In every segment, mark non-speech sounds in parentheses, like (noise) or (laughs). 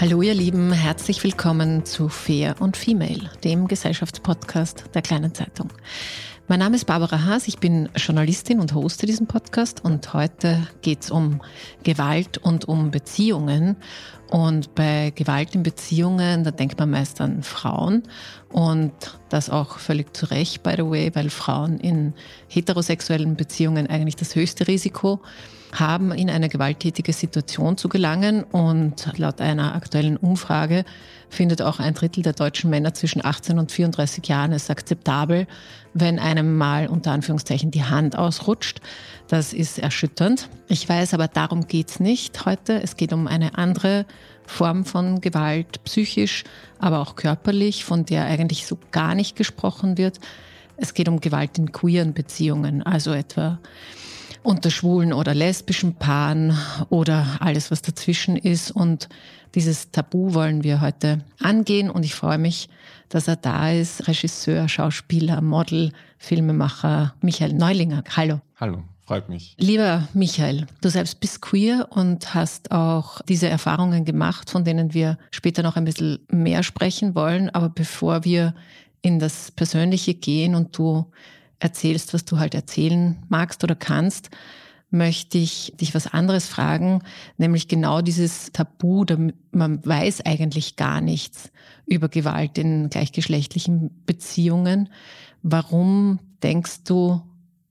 Hallo ihr Lieben, herzlich willkommen zu Fair und Female, dem Gesellschaftspodcast der Kleinen Zeitung. Mein Name ist Barbara Haas, ich bin Journalistin und hoste diesen Podcast und heute geht es um Gewalt und um Beziehungen. Und bei Gewalt in Beziehungen, da denkt man meist an Frauen und das auch völlig zu Recht, by the way, weil Frauen in heterosexuellen Beziehungen eigentlich das höchste Risiko haben, in eine gewalttätige Situation zu gelangen. Und laut einer aktuellen Umfrage findet auch ein Drittel der deutschen Männer zwischen 18 und 34 Jahren es akzeptabel, wenn einem mal unter Anführungszeichen die Hand ausrutscht. Das ist erschütternd. Ich weiß aber, darum geht's nicht heute. Es geht um eine andere Form von Gewalt, psychisch, aber auch körperlich, von der eigentlich so gar nicht gesprochen wird. Es geht um Gewalt in queeren Beziehungen, also etwa unter schwulen oder lesbischen Paaren oder alles, was dazwischen ist. Und dieses Tabu wollen wir heute angehen. Und ich freue mich, dass er da ist. Regisseur, Schauspieler, Model, Filmemacher Michael Neulinger. Hallo. Hallo. Freut mich. Lieber Michael, du selbst bist queer und hast auch diese Erfahrungen gemacht, von denen wir später noch ein bisschen mehr sprechen wollen. Aber bevor wir in das Persönliche gehen und du erzählst, was du halt erzählen magst oder kannst, möchte ich dich was anderes fragen, nämlich genau dieses Tabu, man weiß eigentlich gar nichts über Gewalt in gleichgeschlechtlichen Beziehungen. Warum denkst du,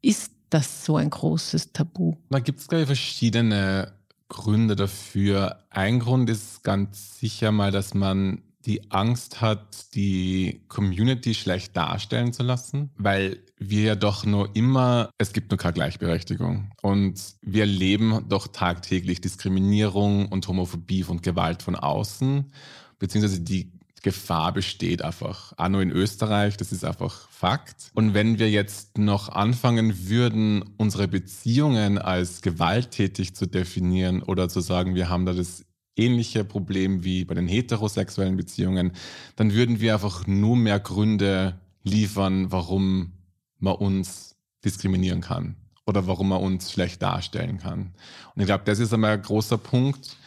ist das so ein großes Tabu? Da gibt es, glaube ich, verschiedene Gründe dafür. Ein Grund ist ganz sicher mal, dass man die Angst hat, die Community schlecht darstellen zu lassen, weil wir ja doch nur immer, es gibt nur keine Gleichberechtigung. Und wir erleben doch tagtäglich Diskriminierung und Homophobie und Gewalt von außen, beziehungsweise die Gefahr besteht einfach. Auch nur in Österreich, das ist einfach Fakt. Und wenn wir jetzt noch anfangen würden, unsere Beziehungen als gewalttätig zu definieren oder zu sagen, wir haben da das ähnliche Problem wie bei den heterosexuellen Beziehungen, dann würden wir einfach nur mehr Gründe liefern, warum man uns diskriminieren kann oder warum man uns schlecht darstellen kann. Und ich glaube, das ist einmal ein großer Punkt.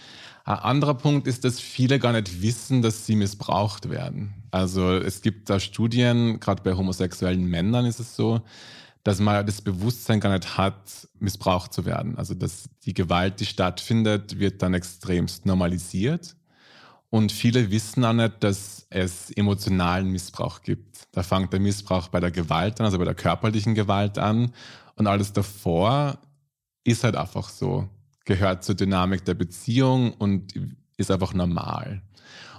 Ein anderer Punkt ist, dass viele gar nicht wissen, dass sie missbraucht werden. Also es gibt da Studien, gerade bei homosexuellen Männern ist es so, dass man das Bewusstsein gar nicht hat, missbraucht zu werden. Also dass die Gewalt, die stattfindet, wird dann extremst normalisiert. Und viele wissen auch nicht, dass es emotionalen Missbrauch gibt. Da fängt der Missbrauch bei der Gewalt an, also bei der körperlichen Gewalt an. Und alles davor ist halt einfach so, gehört zur Dynamik der Beziehung und ist einfach normal.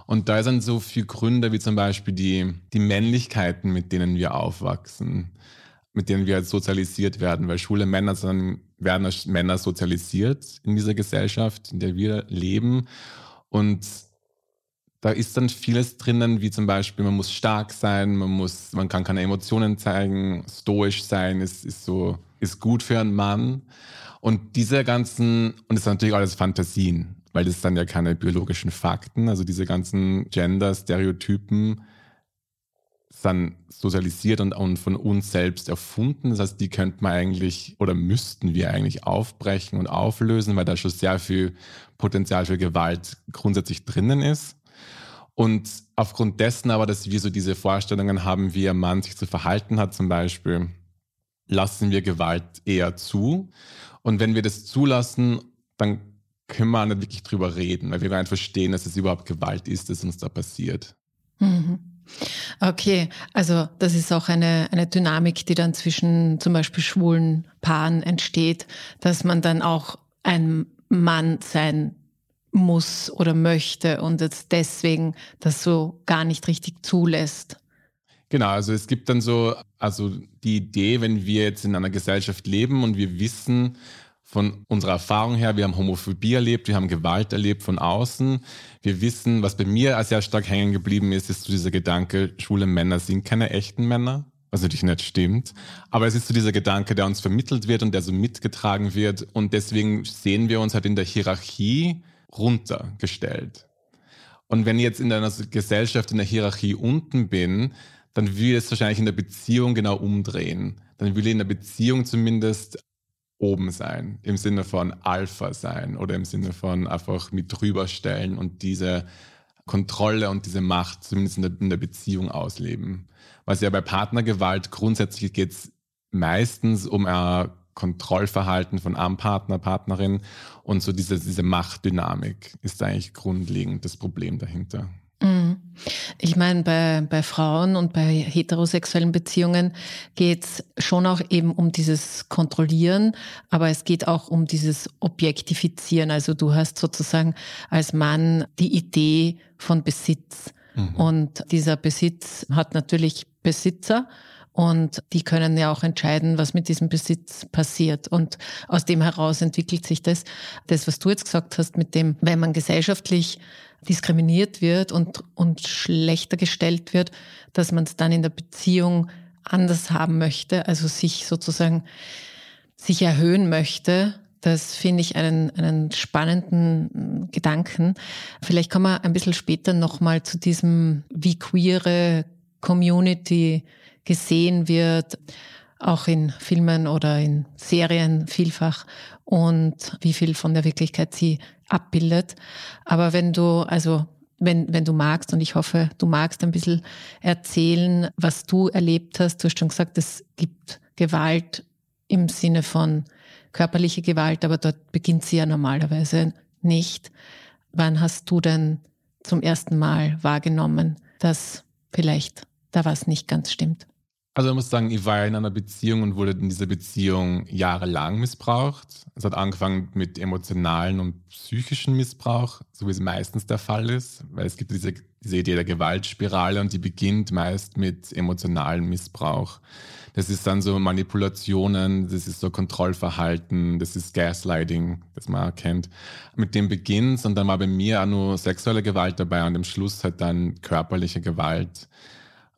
Und da sind so viele Gründe wie zum Beispiel die, die Männlichkeiten, mit denen wir aufwachsen mit denen wir sozialisiert werden, weil schwule Männer sind, werden als Männer sozialisiert in dieser Gesellschaft, in der wir leben. Und da ist dann vieles drinnen, wie zum Beispiel, man muss stark sein, man muss, man kann keine Emotionen zeigen, stoisch sein, ist, ist so, ist gut für einen Mann. Und diese ganzen, und das ist natürlich alles Fantasien, weil das sind ja keine biologischen Fakten, also diese ganzen Gender-Stereotypen sind sozialisiert und, und von uns selbst erfunden. Das heißt, die könnte man eigentlich oder müssten wir eigentlich aufbrechen und auflösen, weil da schon sehr viel Potenzial für Gewalt grundsätzlich drinnen ist. Und aufgrund dessen aber, dass wir so diese Vorstellungen haben, wie ein Mann sich zu verhalten hat zum Beispiel, lassen wir Gewalt eher zu. Und wenn wir das zulassen, dann können wir nicht wirklich drüber reden, weil wir gar nicht verstehen, dass es überhaupt Gewalt ist, das uns da passiert. Mhm. Okay, also das ist auch eine, eine Dynamik, die dann zwischen zum Beispiel schwulen Paaren entsteht, dass man dann auch ein Mann sein muss oder möchte und jetzt deswegen das so gar nicht richtig zulässt. Genau, also es gibt dann so, also die Idee, wenn wir jetzt in einer Gesellschaft leben und wir wissen, von unserer Erfahrung her, wir haben Homophobie erlebt, wir haben Gewalt erlebt von außen. Wir wissen, was bei mir sehr stark hängen geblieben ist, ist so dieser Gedanke, schwule Männer sind keine echten Männer, was natürlich nicht stimmt. Aber es ist so dieser Gedanke, der uns vermittelt wird und der so mitgetragen wird. Und deswegen sehen wir uns halt in der Hierarchie runtergestellt. Und wenn ich jetzt in einer Gesellschaft in der Hierarchie unten bin, dann will ich es wahrscheinlich in der Beziehung genau umdrehen. Dann will ich in der Beziehung zumindest oben sein, im Sinne von Alpha sein oder im Sinne von einfach mit drüber stellen und diese Kontrolle und diese Macht zumindest in der, in der Beziehung ausleben. Was ja bei Partnergewalt grundsätzlich geht es meistens um ein Kontrollverhalten von einem Partner, Partnerin und so diese, diese Machtdynamik ist eigentlich grundlegend das Problem dahinter. Ich meine, bei, bei Frauen und bei heterosexuellen Beziehungen geht es schon auch eben um dieses Kontrollieren, aber es geht auch um dieses Objektifizieren. Also du hast sozusagen als Mann die Idee von Besitz. Mhm. Und dieser Besitz hat natürlich Besitzer und die können ja auch entscheiden, was mit diesem Besitz passiert. Und aus dem heraus entwickelt sich das. Das, was du jetzt gesagt hast, mit dem, wenn man gesellschaftlich diskriminiert wird und, und schlechter gestellt wird, dass man es dann in der Beziehung anders haben möchte, also sich sozusagen sich erhöhen möchte. Das finde ich einen, einen spannenden Gedanken. Vielleicht kommen wir ein bisschen später nochmal zu diesem, wie queere Community gesehen wird, auch in Filmen oder in Serien vielfach und wie viel von der Wirklichkeit sie abbildet. Aber wenn du, also wenn, wenn du magst, und ich hoffe, du magst ein bisschen erzählen, was du erlebt hast. Du hast schon gesagt, es gibt Gewalt im Sinne von körperliche Gewalt, aber dort beginnt sie ja normalerweise nicht. Wann hast du denn zum ersten Mal wahrgenommen, dass vielleicht da was nicht ganz stimmt? Also ich muss sagen, ich war in einer Beziehung und wurde in dieser Beziehung jahrelang missbraucht. Es hat angefangen mit emotionalen und psychischen Missbrauch, so wie es meistens der Fall ist, weil es gibt diese, diese Idee der Gewaltspirale und die beginnt meist mit emotionalem Missbrauch. Das ist dann so Manipulationen, das ist so Kontrollverhalten, das ist Gaslighting, das man kennt. Mit dem beginnt und dann war bei mir auch nur sexuelle Gewalt dabei und am Schluss halt dann körperliche Gewalt.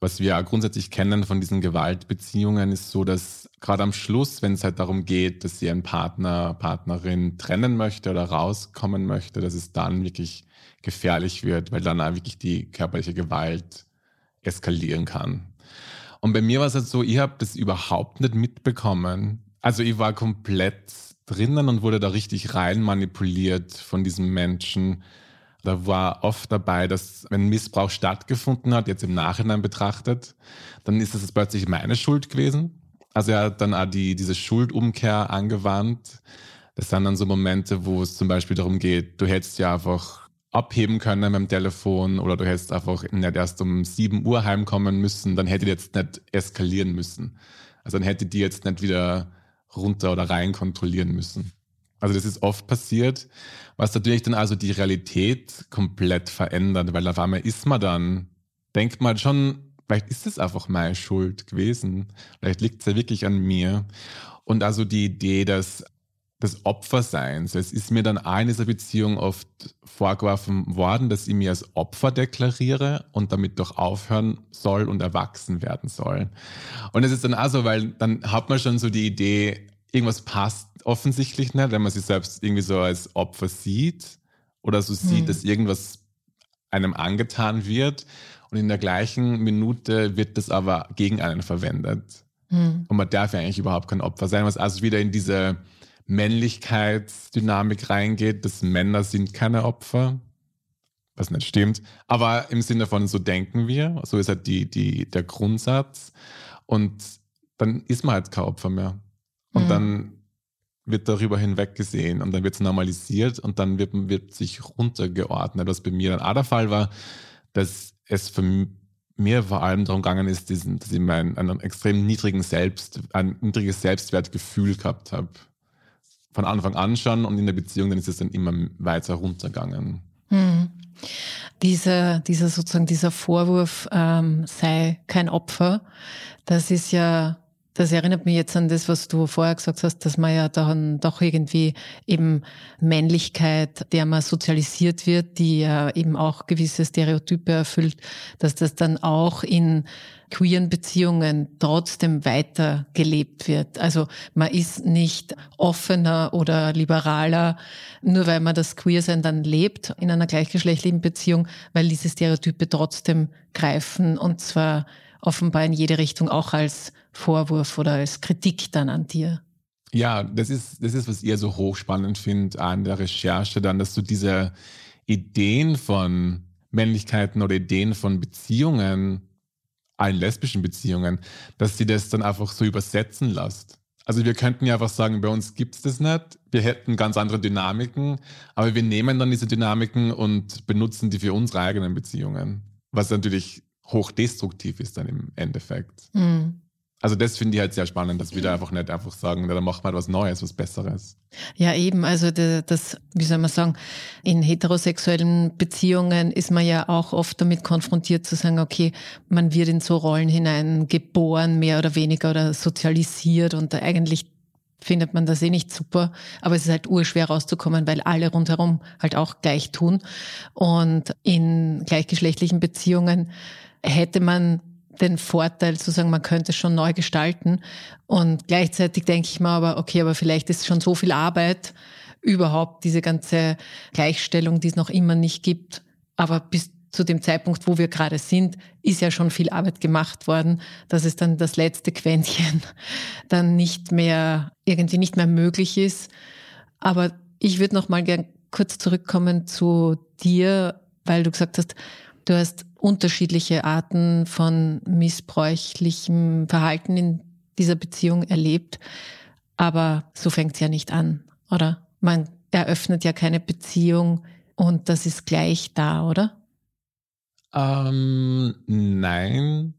Was wir grundsätzlich kennen von diesen Gewaltbeziehungen ist so, dass gerade am Schluss, wenn es halt darum geht, dass sie einen Partner, Partnerin trennen möchte oder rauskommen möchte, dass es dann wirklich gefährlich wird, weil dann auch wirklich die körperliche Gewalt eskalieren kann. Und bei mir war es halt so, ich habe das überhaupt nicht mitbekommen. Also ich war komplett drinnen und wurde da richtig rein manipuliert von diesem Menschen da war oft dabei, dass wenn Missbrauch stattgefunden hat, jetzt im Nachhinein betrachtet, dann ist es plötzlich meine Schuld gewesen. Also er hat dann auch die, diese Schuldumkehr angewandt. Das sind dann so Momente, wo es zum Beispiel darum geht, du hättest ja einfach abheben können beim Telefon oder du hättest einfach nicht erst um 7 Uhr heimkommen müssen, dann hätte die jetzt nicht eskalieren müssen. Also dann hätte die jetzt nicht wieder runter oder rein kontrollieren müssen. Also das ist oft passiert, was natürlich dann also die Realität komplett verändert, weil auf einmal ist man dann, denkt man schon, vielleicht ist es einfach meine Schuld gewesen, vielleicht liegt es ja wirklich an mir. Und also die Idee, dass des Opferseins. Es ist mir dann auch in dieser Beziehung oft vorgeworfen worden, dass ich mir als Opfer deklariere und damit doch aufhören soll und erwachsen werden soll. Und es ist dann auch so, weil dann hat man schon so die Idee, irgendwas passt offensichtlich nicht, wenn man sich selbst irgendwie so als Opfer sieht oder so sieht, hm. dass irgendwas einem angetan wird und in der gleichen Minute wird das aber gegen einen verwendet. Hm. Und man darf ja eigentlich überhaupt kein Opfer sein, was also wieder in diese Männlichkeitsdynamik reingeht, dass Männer sind keine Opfer, was nicht stimmt, aber im Sinne von so denken wir, so ist halt die, die, der Grundsatz und dann ist man halt kein Opfer mehr. Und mhm. dann wird darüber hinweggesehen und dann wird es normalisiert und dann wird, wird sich runtergeordnet, was bei mir dann auch der Fall war, dass es für mir vor allem darum gegangen ist, diesen, dass ich mein, einen extrem niedrigen Selbst, ein niedriges Selbstwertgefühl gehabt habe. Von Anfang an schon und in der Beziehung, dann ist es dann immer weiter runtergegangen. Hm. Dieser, dieser sozusagen dieser Vorwurf, ähm, sei kein Opfer, das ist ja das erinnert mich jetzt an das, was du vorher gesagt hast, dass man ja dann doch irgendwie eben Männlichkeit, der man sozialisiert wird, die ja eben auch gewisse Stereotype erfüllt, dass das dann auch in queeren Beziehungen trotzdem weiter gelebt wird. Also man ist nicht offener oder liberaler, nur weil man das Queersein dann lebt in einer gleichgeschlechtlichen Beziehung, weil diese Stereotype trotzdem greifen und zwar offenbar in jede Richtung auch als Vorwurf oder als Kritik dann an dir. Ja, das ist, das ist, was ihr so hochspannend findet an der Recherche dann, dass du diese Ideen von Männlichkeiten oder Ideen von Beziehungen, allen lesbischen Beziehungen, dass sie das dann einfach so übersetzen lässt. Also wir könnten ja einfach sagen, bei uns gibt es das nicht. Wir hätten ganz andere Dynamiken, aber wir nehmen dann diese Dynamiken und benutzen die für unsere eigenen Beziehungen. Was natürlich hochdestruktiv ist dann im Endeffekt. Mhm. Also das finde ich halt sehr spannend, dass wir da einfach nicht einfach sagen, da macht man was Neues, was Besseres. Ja, eben. Also das, wie soll man sagen, in heterosexuellen Beziehungen ist man ja auch oft damit konfrontiert zu sagen, okay, man wird in so Rollen hinein geboren, mehr oder weniger oder sozialisiert und eigentlich findet man das eh nicht super, aber es ist halt urschwer rauszukommen, weil alle rundherum halt auch gleich tun. Und in gleichgeschlechtlichen Beziehungen hätte man den Vorteil zu sagen, man könnte es schon neu gestalten. Und gleichzeitig denke ich mir aber, okay, aber vielleicht ist schon so viel Arbeit, überhaupt diese ganze Gleichstellung, die es noch immer nicht gibt. Aber bis zu dem Zeitpunkt, wo wir gerade sind, ist ja schon viel Arbeit gemacht worden, dass es dann das letzte Quäntchen (laughs) dann nicht mehr, irgendwie nicht mehr möglich ist. Aber ich würde noch mal gern kurz zurückkommen zu dir, weil du gesagt hast, Du hast unterschiedliche Arten von missbräuchlichem Verhalten in dieser Beziehung erlebt, aber so fängt es ja nicht an, oder? Man eröffnet ja keine Beziehung und das ist gleich da, oder? Ähm, nein.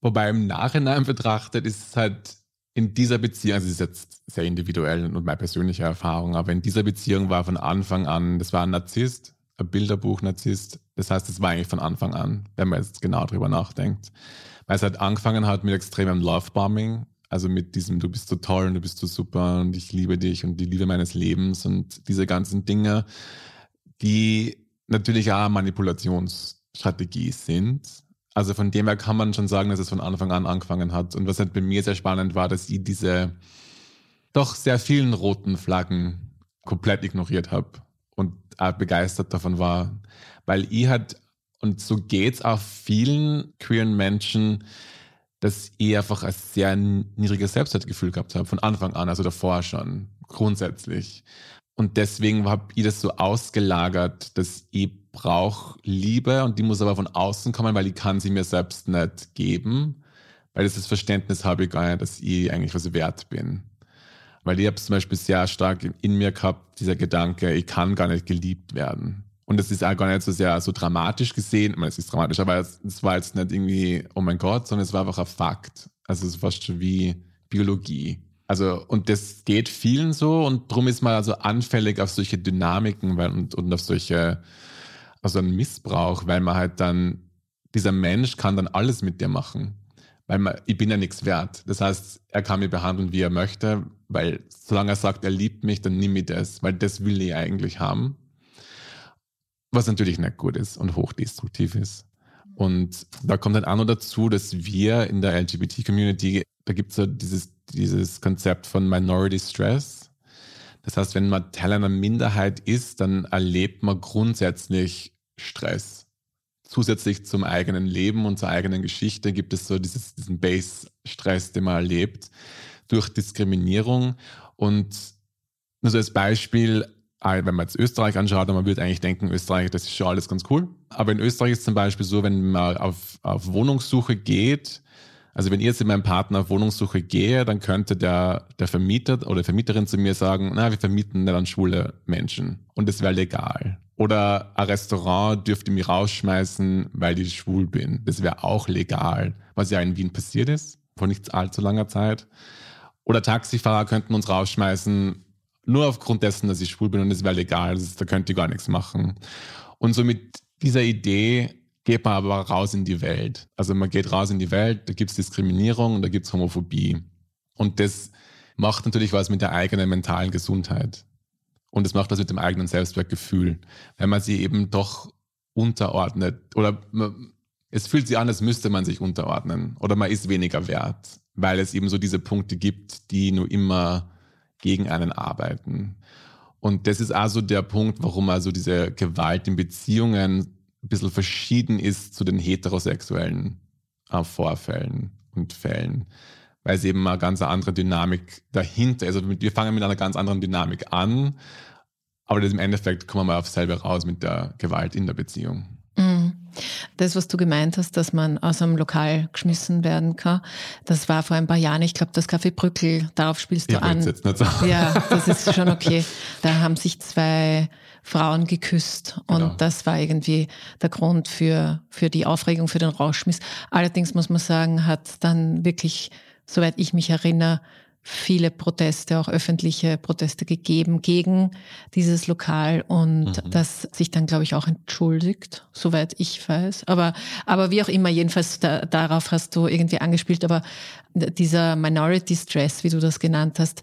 Wobei im Nachhinein betrachtet ist es halt in dieser Beziehung, also es ist jetzt sehr individuell und meine persönliche Erfahrung, aber in dieser Beziehung war von Anfang an, das war ein Narzisst, ein Bilderbuch-Narzisst. Das heißt, es war eigentlich von Anfang an, wenn man jetzt genau drüber nachdenkt. Weil es halt angefangen hat mit extremem Love-Bombing, also mit diesem, du bist so toll und du bist so super und ich liebe dich und die Liebe meines Lebens und diese ganzen Dinge, die natürlich auch Manipulationsstrategie sind. Also von dem her kann man schon sagen, dass es von Anfang an angefangen hat. Und was halt bei mir sehr spannend war, dass ich diese doch sehr vielen roten Flaggen komplett ignoriert habe und auch begeistert davon war, weil ich halt, und so geht's auch vielen queeren Menschen, dass ich einfach ein sehr niedriges Selbstwertgefühl gehabt habe, von Anfang an, also davor schon, grundsätzlich. Und deswegen habe ich das so ausgelagert, dass ich brauche Liebe und die muss aber von außen kommen, weil ich kann sie mir selbst nicht geben, weil das, das Verständnis habe ich gar nicht, dass ich eigentlich was wert bin. Weil ich habe zum Beispiel sehr stark in mir gehabt, dieser Gedanke, ich kann gar nicht geliebt werden. Und das ist auch gar nicht so sehr so dramatisch gesehen. Ich meine, es ist dramatisch, aber es, es war jetzt nicht irgendwie, oh mein Gott, sondern es war einfach ein Fakt. Also es war schon wie Biologie. Also, und das geht vielen so und drum ist man also anfällig auf solche Dynamiken und, und auf solche, also einen Missbrauch, weil man halt dann, dieser Mensch kann dann alles mit dir machen weil man, ich bin ja nichts wert. Das heißt, er kann mich behandeln, wie er möchte, weil solange er sagt, er liebt mich, dann nimm ich das, weil das will ich eigentlich haben. Was natürlich nicht gut ist und hochdestruktiv ist. Und da kommt dann auch noch dazu, dass wir in der LGBT-Community da gibt es so dieses, dieses Konzept von Minority Stress. Das heißt, wenn man Teil einer Minderheit ist, dann erlebt man grundsätzlich Stress. Zusätzlich zum eigenen Leben und zur eigenen Geschichte gibt es so dieses, diesen Base-Stress, den man erlebt durch Diskriminierung. Und nur so als Beispiel, wenn man jetzt Österreich anschaut, dann man würde eigentlich denken, Österreich, das ist schon alles ganz cool. Aber in Österreich ist zum Beispiel so, wenn man auf, auf Wohnungssuche geht, also wenn ich jetzt mit meinem Partner auf Wohnungssuche gehe, dann könnte der, der Vermieter oder Vermieterin zu mir sagen, na, wir vermieten nicht an schwule Menschen. Und das wäre legal. Oder ein Restaurant dürfte mich rausschmeißen, weil ich schwul bin. Das wäre auch legal, was ja in Wien passiert ist, vor nicht allzu langer Zeit. Oder Taxifahrer könnten uns rausschmeißen, nur aufgrund dessen, dass ich schwul bin und es wäre legal, da könnt ihr gar nichts machen. Und so mit dieser Idee geht man aber raus in die Welt. Also man geht raus in die Welt, da gibt es Diskriminierung und da gibt es Homophobie. Und das macht natürlich was mit der eigenen mentalen Gesundheit. Und das macht was mit dem eigenen Selbstwertgefühl, wenn man sie eben doch unterordnet. Oder man, es fühlt sich an, als müsste man sich unterordnen. Oder man ist weniger wert, weil es eben so diese Punkte gibt, die nur immer gegen einen arbeiten. Und das ist also der Punkt, warum also diese Gewalt in Beziehungen ein bisschen verschieden ist zu den heterosexuellen äh, Vorfällen und Fällen. Weil es eben eine ganz andere Dynamik dahinter ist. Also wir fangen mit einer ganz anderen Dynamik an, aber im Endeffekt kommen wir mal aufs selbe raus mit der Gewalt in der Beziehung. Mhm. Das, was du gemeint hast, dass man aus einem Lokal geschmissen werden kann, das war vor ein paar Jahren, ich glaube, das Café Brückel, darauf spielst du ich an. Jetzt nicht so. Ja, das ist schon okay. Da haben sich zwei Frauen geküsst und genau. das war irgendwie der Grund für, für die Aufregung, für den Rauschmiss. Allerdings muss man sagen, hat dann wirklich, soweit ich mich erinnere, viele Proteste, auch öffentliche Proteste gegeben gegen dieses Lokal und mhm. das sich dann, glaube ich, auch entschuldigt, soweit ich weiß. Aber, aber wie auch immer, jedenfalls da, darauf hast du irgendwie angespielt. Aber dieser Minority Stress, wie du das genannt hast,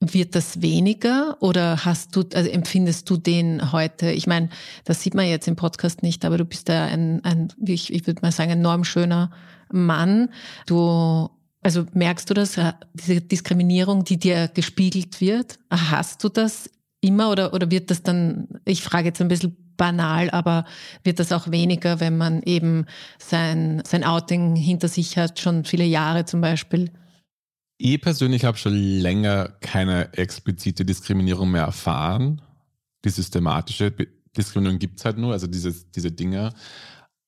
wird das weniger oder hast du, also empfindest du den heute? Ich meine, das sieht man jetzt im Podcast nicht, aber du bist ja ein, ein ich, ich würde mal sagen, enorm schöner Mann. Du also merkst du das, äh, diese Diskriminierung, die dir gespiegelt wird? Hast du das immer oder, oder wird das dann, ich frage jetzt ein bisschen banal, aber wird das auch weniger, wenn man eben sein, sein Outing hinter sich hat, schon viele Jahre zum Beispiel? Ich persönlich habe schon länger keine explizite Diskriminierung mehr erfahren. Die systematische Diskriminierung gibt es halt nur, also diese, diese Dinge.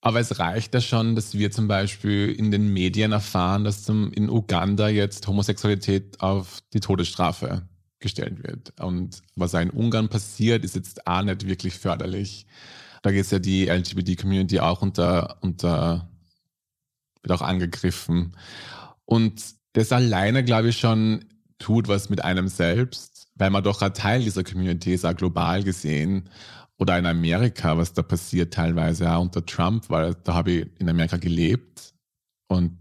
Aber es reicht ja schon, dass wir zum Beispiel in den Medien erfahren, dass zum, in Uganda jetzt Homosexualität auf die Todesstrafe gestellt wird. Und was in Ungarn passiert, ist jetzt auch nicht wirklich förderlich. Da geht es ja die LGBT-Community auch unter, unter, wird auch angegriffen. Und das alleine, glaube ich, schon tut was mit einem selbst, weil man doch ein Teil dieser Community ist, auch global gesehen. Oder in Amerika, was da passiert teilweise auch unter Trump, weil da habe ich in Amerika gelebt und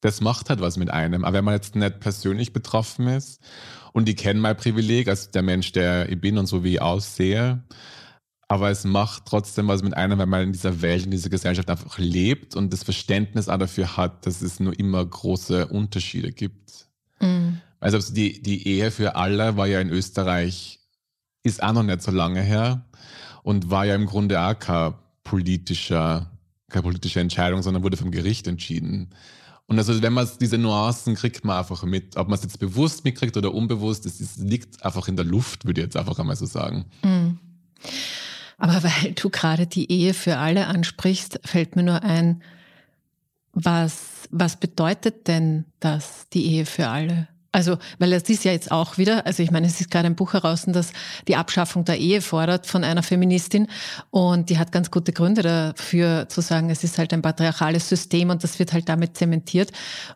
das macht halt was mit einem. Aber wenn man jetzt nicht persönlich betroffen ist und ich kenne mein Privileg als der Mensch, der ich bin und so wie ich aussehe, aber es macht trotzdem was mit einem, wenn man in dieser Welt, in dieser Gesellschaft einfach lebt und das Verständnis auch dafür hat, dass es nur immer große Unterschiede gibt. Mhm. Also die, die Ehe für alle war ja in Österreich ist auch noch nicht so lange her und war ja im Grunde auch kein politischer, keine politische Entscheidung, sondern wurde vom Gericht entschieden. Und also wenn man diese Nuancen kriegt man einfach mit, ob man es jetzt bewusst mitkriegt oder unbewusst, es liegt einfach in der Luft, würde ich jetzt einfach einmal so sagen. Mhm. Aber weil du gerade die Ehe für alle ansprichst, fällt mir nur ein, was, was bedeutet denn das, die Ehe für alle? Also, weil es ist ja jetzt auch wieder, also ich meine, es ist gerade ein Buch heraus, das die Abschaffung der Ehe fordert von einer Feministin und die hat ganz gute Gründe dafür zu sagen, es ist halt ein patriarchales System und das wird halt damit zementiert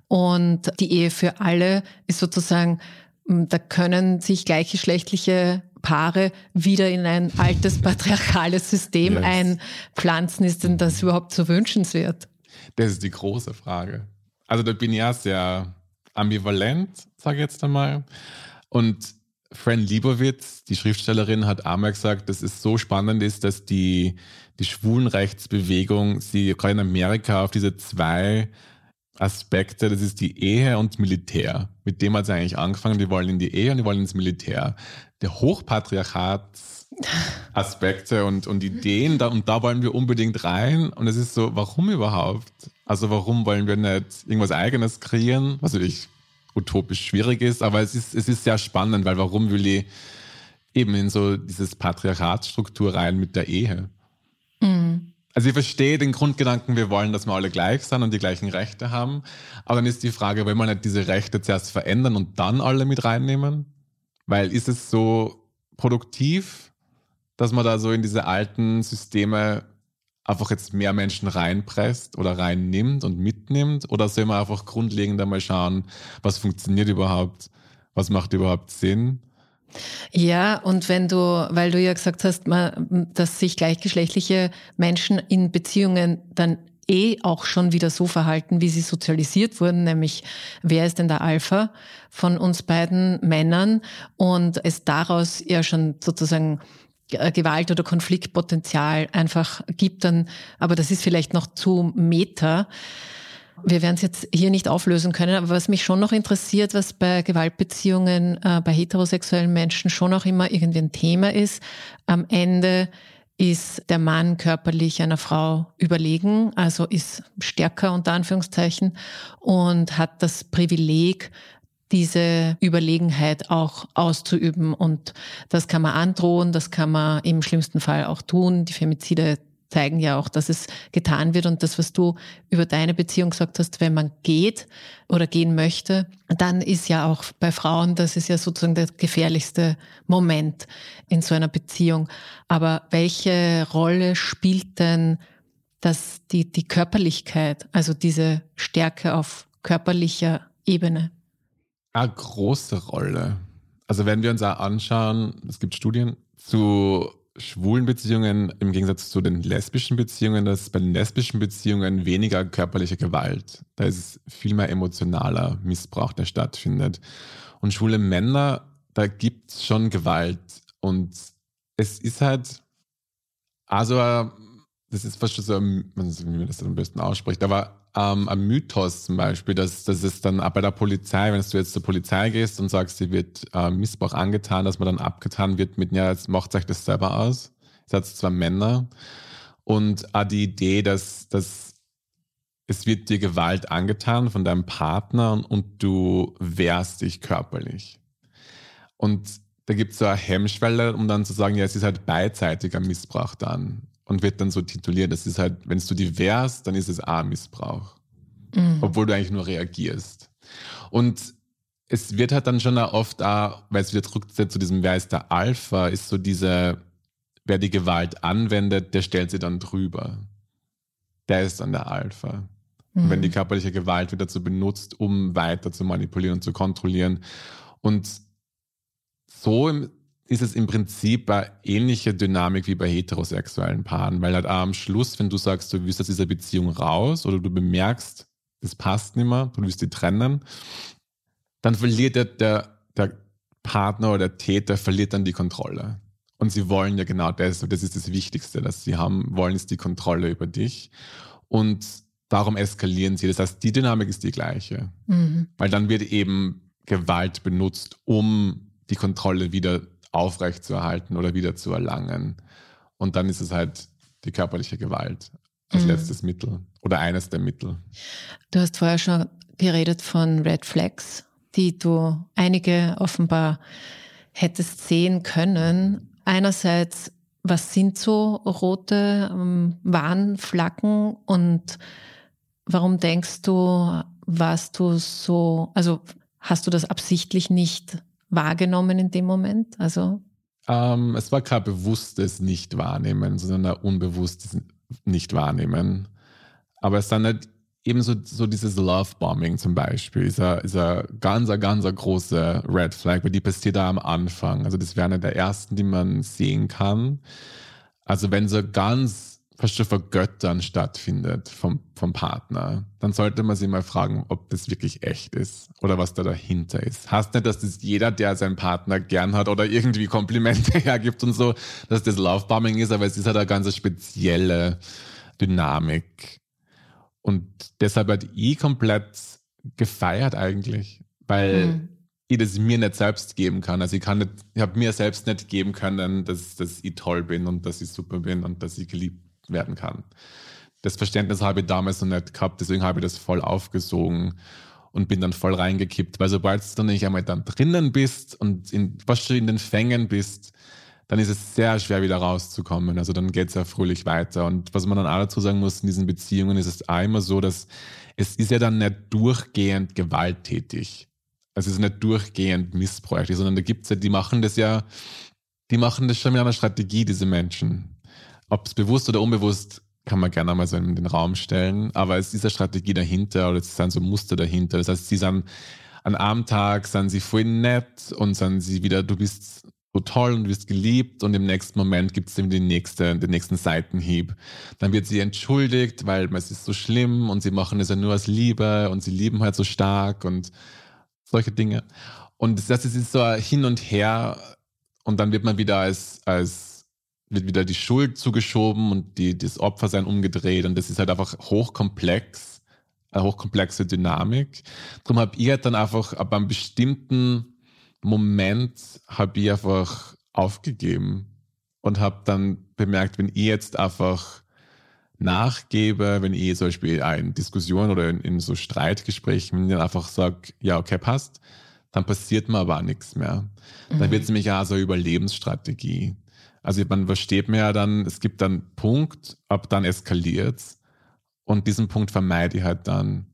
und die Ehe für alle ist sozusagen, da können sich gleichgeschlechtliche Paare wieder in ein altes patriarchales System yes. einpflanzen. Ist denn das überhaupt so wünschenswert? Das ist die große Frage. Also da bin ich ja sehr ambivalent, sage ich jetzt einmal. Und Fran Liebowitz, die Schriftstellerin, hat einmal gesagt, dass es so spannend ist, dass die, die Schwulenrechtsbewegung sie gerade in Amerika auf diese zwei Aspekte, das ist die Ehe und Militär. Mit dem hat es eigentlich angefangen. Die wollen in die Ehe und die wollen ins Militär. Der Hochpatriarchatsaspekte und, und Ideen, da, und da wollen wir unbedingt rein. Und es ist so, warum überhaupt? Also warum wollen wir nicht irgendwas Eigenes kreieren, was natürlich utopisch schwierig ist, aber es ist, es ist sehr spannend, weil warum will ich eben in so dieses Patriarchatsstruktur rein mit der Ehe? Mhm. Also ich verstehe den Grundgedanken, wir wollen, dass wir alle gleich sind und die gleichen Rechte haben. Aber dann ist die Frage, will man nicht diese Rechte zuerst verändern und dann alle mit reinnehmen? Weil ist es so produktiv, dass man da so in diese alten Systeme einfach jetzt mehr Menschen reinpresst oder reinnimmt und mitnimmt? Oder soll man einfach grundlegend einmal schauen, was funktioniert überhaupt? Was macht überhaupt Sinn? Ja, und wenn du, weil du ja gesagt hast, dass sich gleichgeschlechtliche Menschen in Beziehungen dann eh auch schon wieder so verhalten, wie sie sozialisiert wurden, nämlich wer ist denn der Alpha von uns beiden Männern und es daraus ja schon sozusagen Gewalt oder Konfliktpotenzial einfach gibt, dann, aber das ist vielleicht noch zu meta. Wir werden es jetzt hier nicht auflösen können, aber was mich schon noch interessiert, was bei Gewaltbeziehungen äh, bei heterosexuellen Menschen schon auch immer irgendwie ein Thema ist, am Ende ist der Mann körperlich einer Frau überlegen, also ist stärker unter Anführungszeichen und hat das Privileg, diese Überlegenheit auch auszuüben. Und das kann man androhen, das kann man im schlimmsten Fall auch tun. Die Femizide zeigen ja auch, dass es getan wird. Und das, was du über deine Beziehung gesagt hast, wenn man geht oder gehen möchte, dann ist ja auch bei Frauen, das ist ja sozusagen der gefährlichste Moment in so einer Beziehung. Aber welche Rolle spielt denn das, die, die Körperlichkeit, also diese Stärke auf körperlicher Ebene? Eine große Rolle. Also wenn wir uns auch anschauen, es gibt Studien zu schwulen Beziehungen im Gegensatz zu den lesbischen Beziehungen, dass bei den lesbischen Beziehungen weniger körperliche Gewalt, da ist viel mehr emotionaler Missbrauch, der stattfindet. Und schwule Männer, da gibt es schon Gewalt. Und es ist halt, also, das ist fast schon so, wie man das am besten ausspricht, aber ähm, ein Mythos zum Beispiel, dass, dass es dann bei der Polizei, wenn du jetzt zur Polizei gehst und sagst, sie wird äh, Missbrauch angetan, dass man dann abgetan wird mit, ja, jetzt macht euch das selber aus. Ihr seid zwar Männer. Und auch die Idee, dass, dass es wird dir Gewalt angetan von deinem Partner und du wehrst dich körperlich. Und da gibt es so eine Hemmschwelle, um dann zu sagen, ja, es ist halt beidseitiger Missbrauch dann und wird dann so tituliert. Das ist halt, wenn du die wehrst, dann ist es A-Missbrauch. Mhm. Obwohl du eigentlich nur reagierst. Und es wird halt dann schon oft auch, weil es wieder zurücksetzt zu diesem, wer ist der Alpha, ist so diese, wer die Gewalt anwendet, der stellt sie dann drüber. Der ist dann der Alpha. Mhm. Und wenn die mhm. körperliche Gewalt wieder dazu benutzt, um weiter zu manipulieren und zu kontrollieren. Und so im, ist es im Prinzip eine ähnliche Dynamik wie bei heterosexuellen Paaren, weil halt am Schluss, wenn du sagst, du willst aus dieser Beziehung raus oder du bemerkst, es passt nicht mehr, du willst die trennen, dann verliert der, der, der Partner oder der Täter verliert dann die Kontrolle. Und sie wollen ja genau das, das ist das Wichtigste, dass sie haben wollen, ist die Kontrolle über dich. Und darum eskalieren sie. Das heißt, die Dynamik ist die gleiche. Mhm. Weil dann wird eben Gewalt benutzt, um die Kontrolle wieder aufrechtzuerhalten oder wieder zu erlangen. Und dann ist es halt die körperliche Gewalt als mhm. letztes Mittel oder eines der Mittel. Du hast vorher schon geredet von Red Flags, die du einige offenbar hättest sehen können. Einerseits, was sind so rote ähm, Warnflaggen und warum denkst du, warst du so, also hast du das absichtlich nicht wahrgenommen in dem Moment? Also ähm, es war kein bewusstes Nicht-Wahrnehmen, sondern ein unbewusstes Nicht-Wahrnehmen. Aber es dann halt eben so, so dieses Love-Bombing zum Beispiel, ist ein, ist ein ganz, ganz große Red Flag, weil die passiert da am Anfang. Also das wäre eine der ersten, die man sehen kann. Also wenn so ganz fast schon Vergöttern stattfindet vom, vom Partner, dann sollte man sich mal fragen, ob das wirklich echt ist oder was da dahinter ist. Heißt nicht, dass das jeder, der seinen Partner gern hat oder irgendwie Komplimente (laughs) hergibt und so, dass das Lovebombing ist, aber es ist halt eine ganz spezielle Dynamik. Und deshalb hat ich komplett gefeiert eigentlich, weil mhm. ich das mir nicht selbst geben kann. Also ich kann nicht, ich habe mir selbst nicht geben können, dass, dass ich toll bin und dass ich super bin und dass ich geliebt werden kann. Das Verständnis habe ich damals noch nicht gehabt, deswegen habe ich das voll aufgesogen und bin dann voll reingekippt, weil sobald du nicht einmal dann drinnen bist und in, was du in den Fängen bist, dann ist es sehr schwer wieder rauszukommen. Also dann geht es ja fröhlich weiter. Und was man dann auch dazu sagen muss, in diesen Beziehungen ist es immer so, dass es ist ja dann nicht durchgehend gewalttätig. Also es ist nicht durchgehend missbräuchlich, sondern da gibt es ja, die machen das ja, die machen das schon mit einer Strategie, diese Menschen. Ob es bewusst oder unbewusst, kann man gerne mal so in den Raum stellen. Aber es ist eine Strategie dahinter oder es sind so Muster dahinter. Das heißt, sie sind an einem Tag sind sie voll nett und sind sie wieder, du bist so toll und du wirst geliebt und im nächsten Moment gibt es den nächsten, den nächsten Seitenhieb. Dann wird sie entschuldigt, weil es ist so schlimm und sie machen es ja nur aus Liebe und sie lieben halt so stark und solche Dinge. Und das ist so hin und her und dann wird man wieder als, als wird wieder die Schuld zugeschoben und die, das Opfersein umgedreht und das ist halt einfach hochkomplex, eine hochkomplexe Dynamik. Darum habe ich halt dann einfach ab einem bestimmten Moment habe ich einfach aufgegeben und habe dann bemerkt, wenn ich jetzt einfach nachgebe, wenn ich zum Beispiel in Diskussionen oder in, in so Streitgesprächen, wenn ich dann einfach sage, ja, okay, passt, dann passiert mir aber nichts mehr. Mhm. Dann wird es nämlich auch so eine Überlebensstrategie. Also man versteht mir ja dann, es gibt dann einen Punkt, ab dann eskaliert und diesen Punkt vermeide ich halt dann.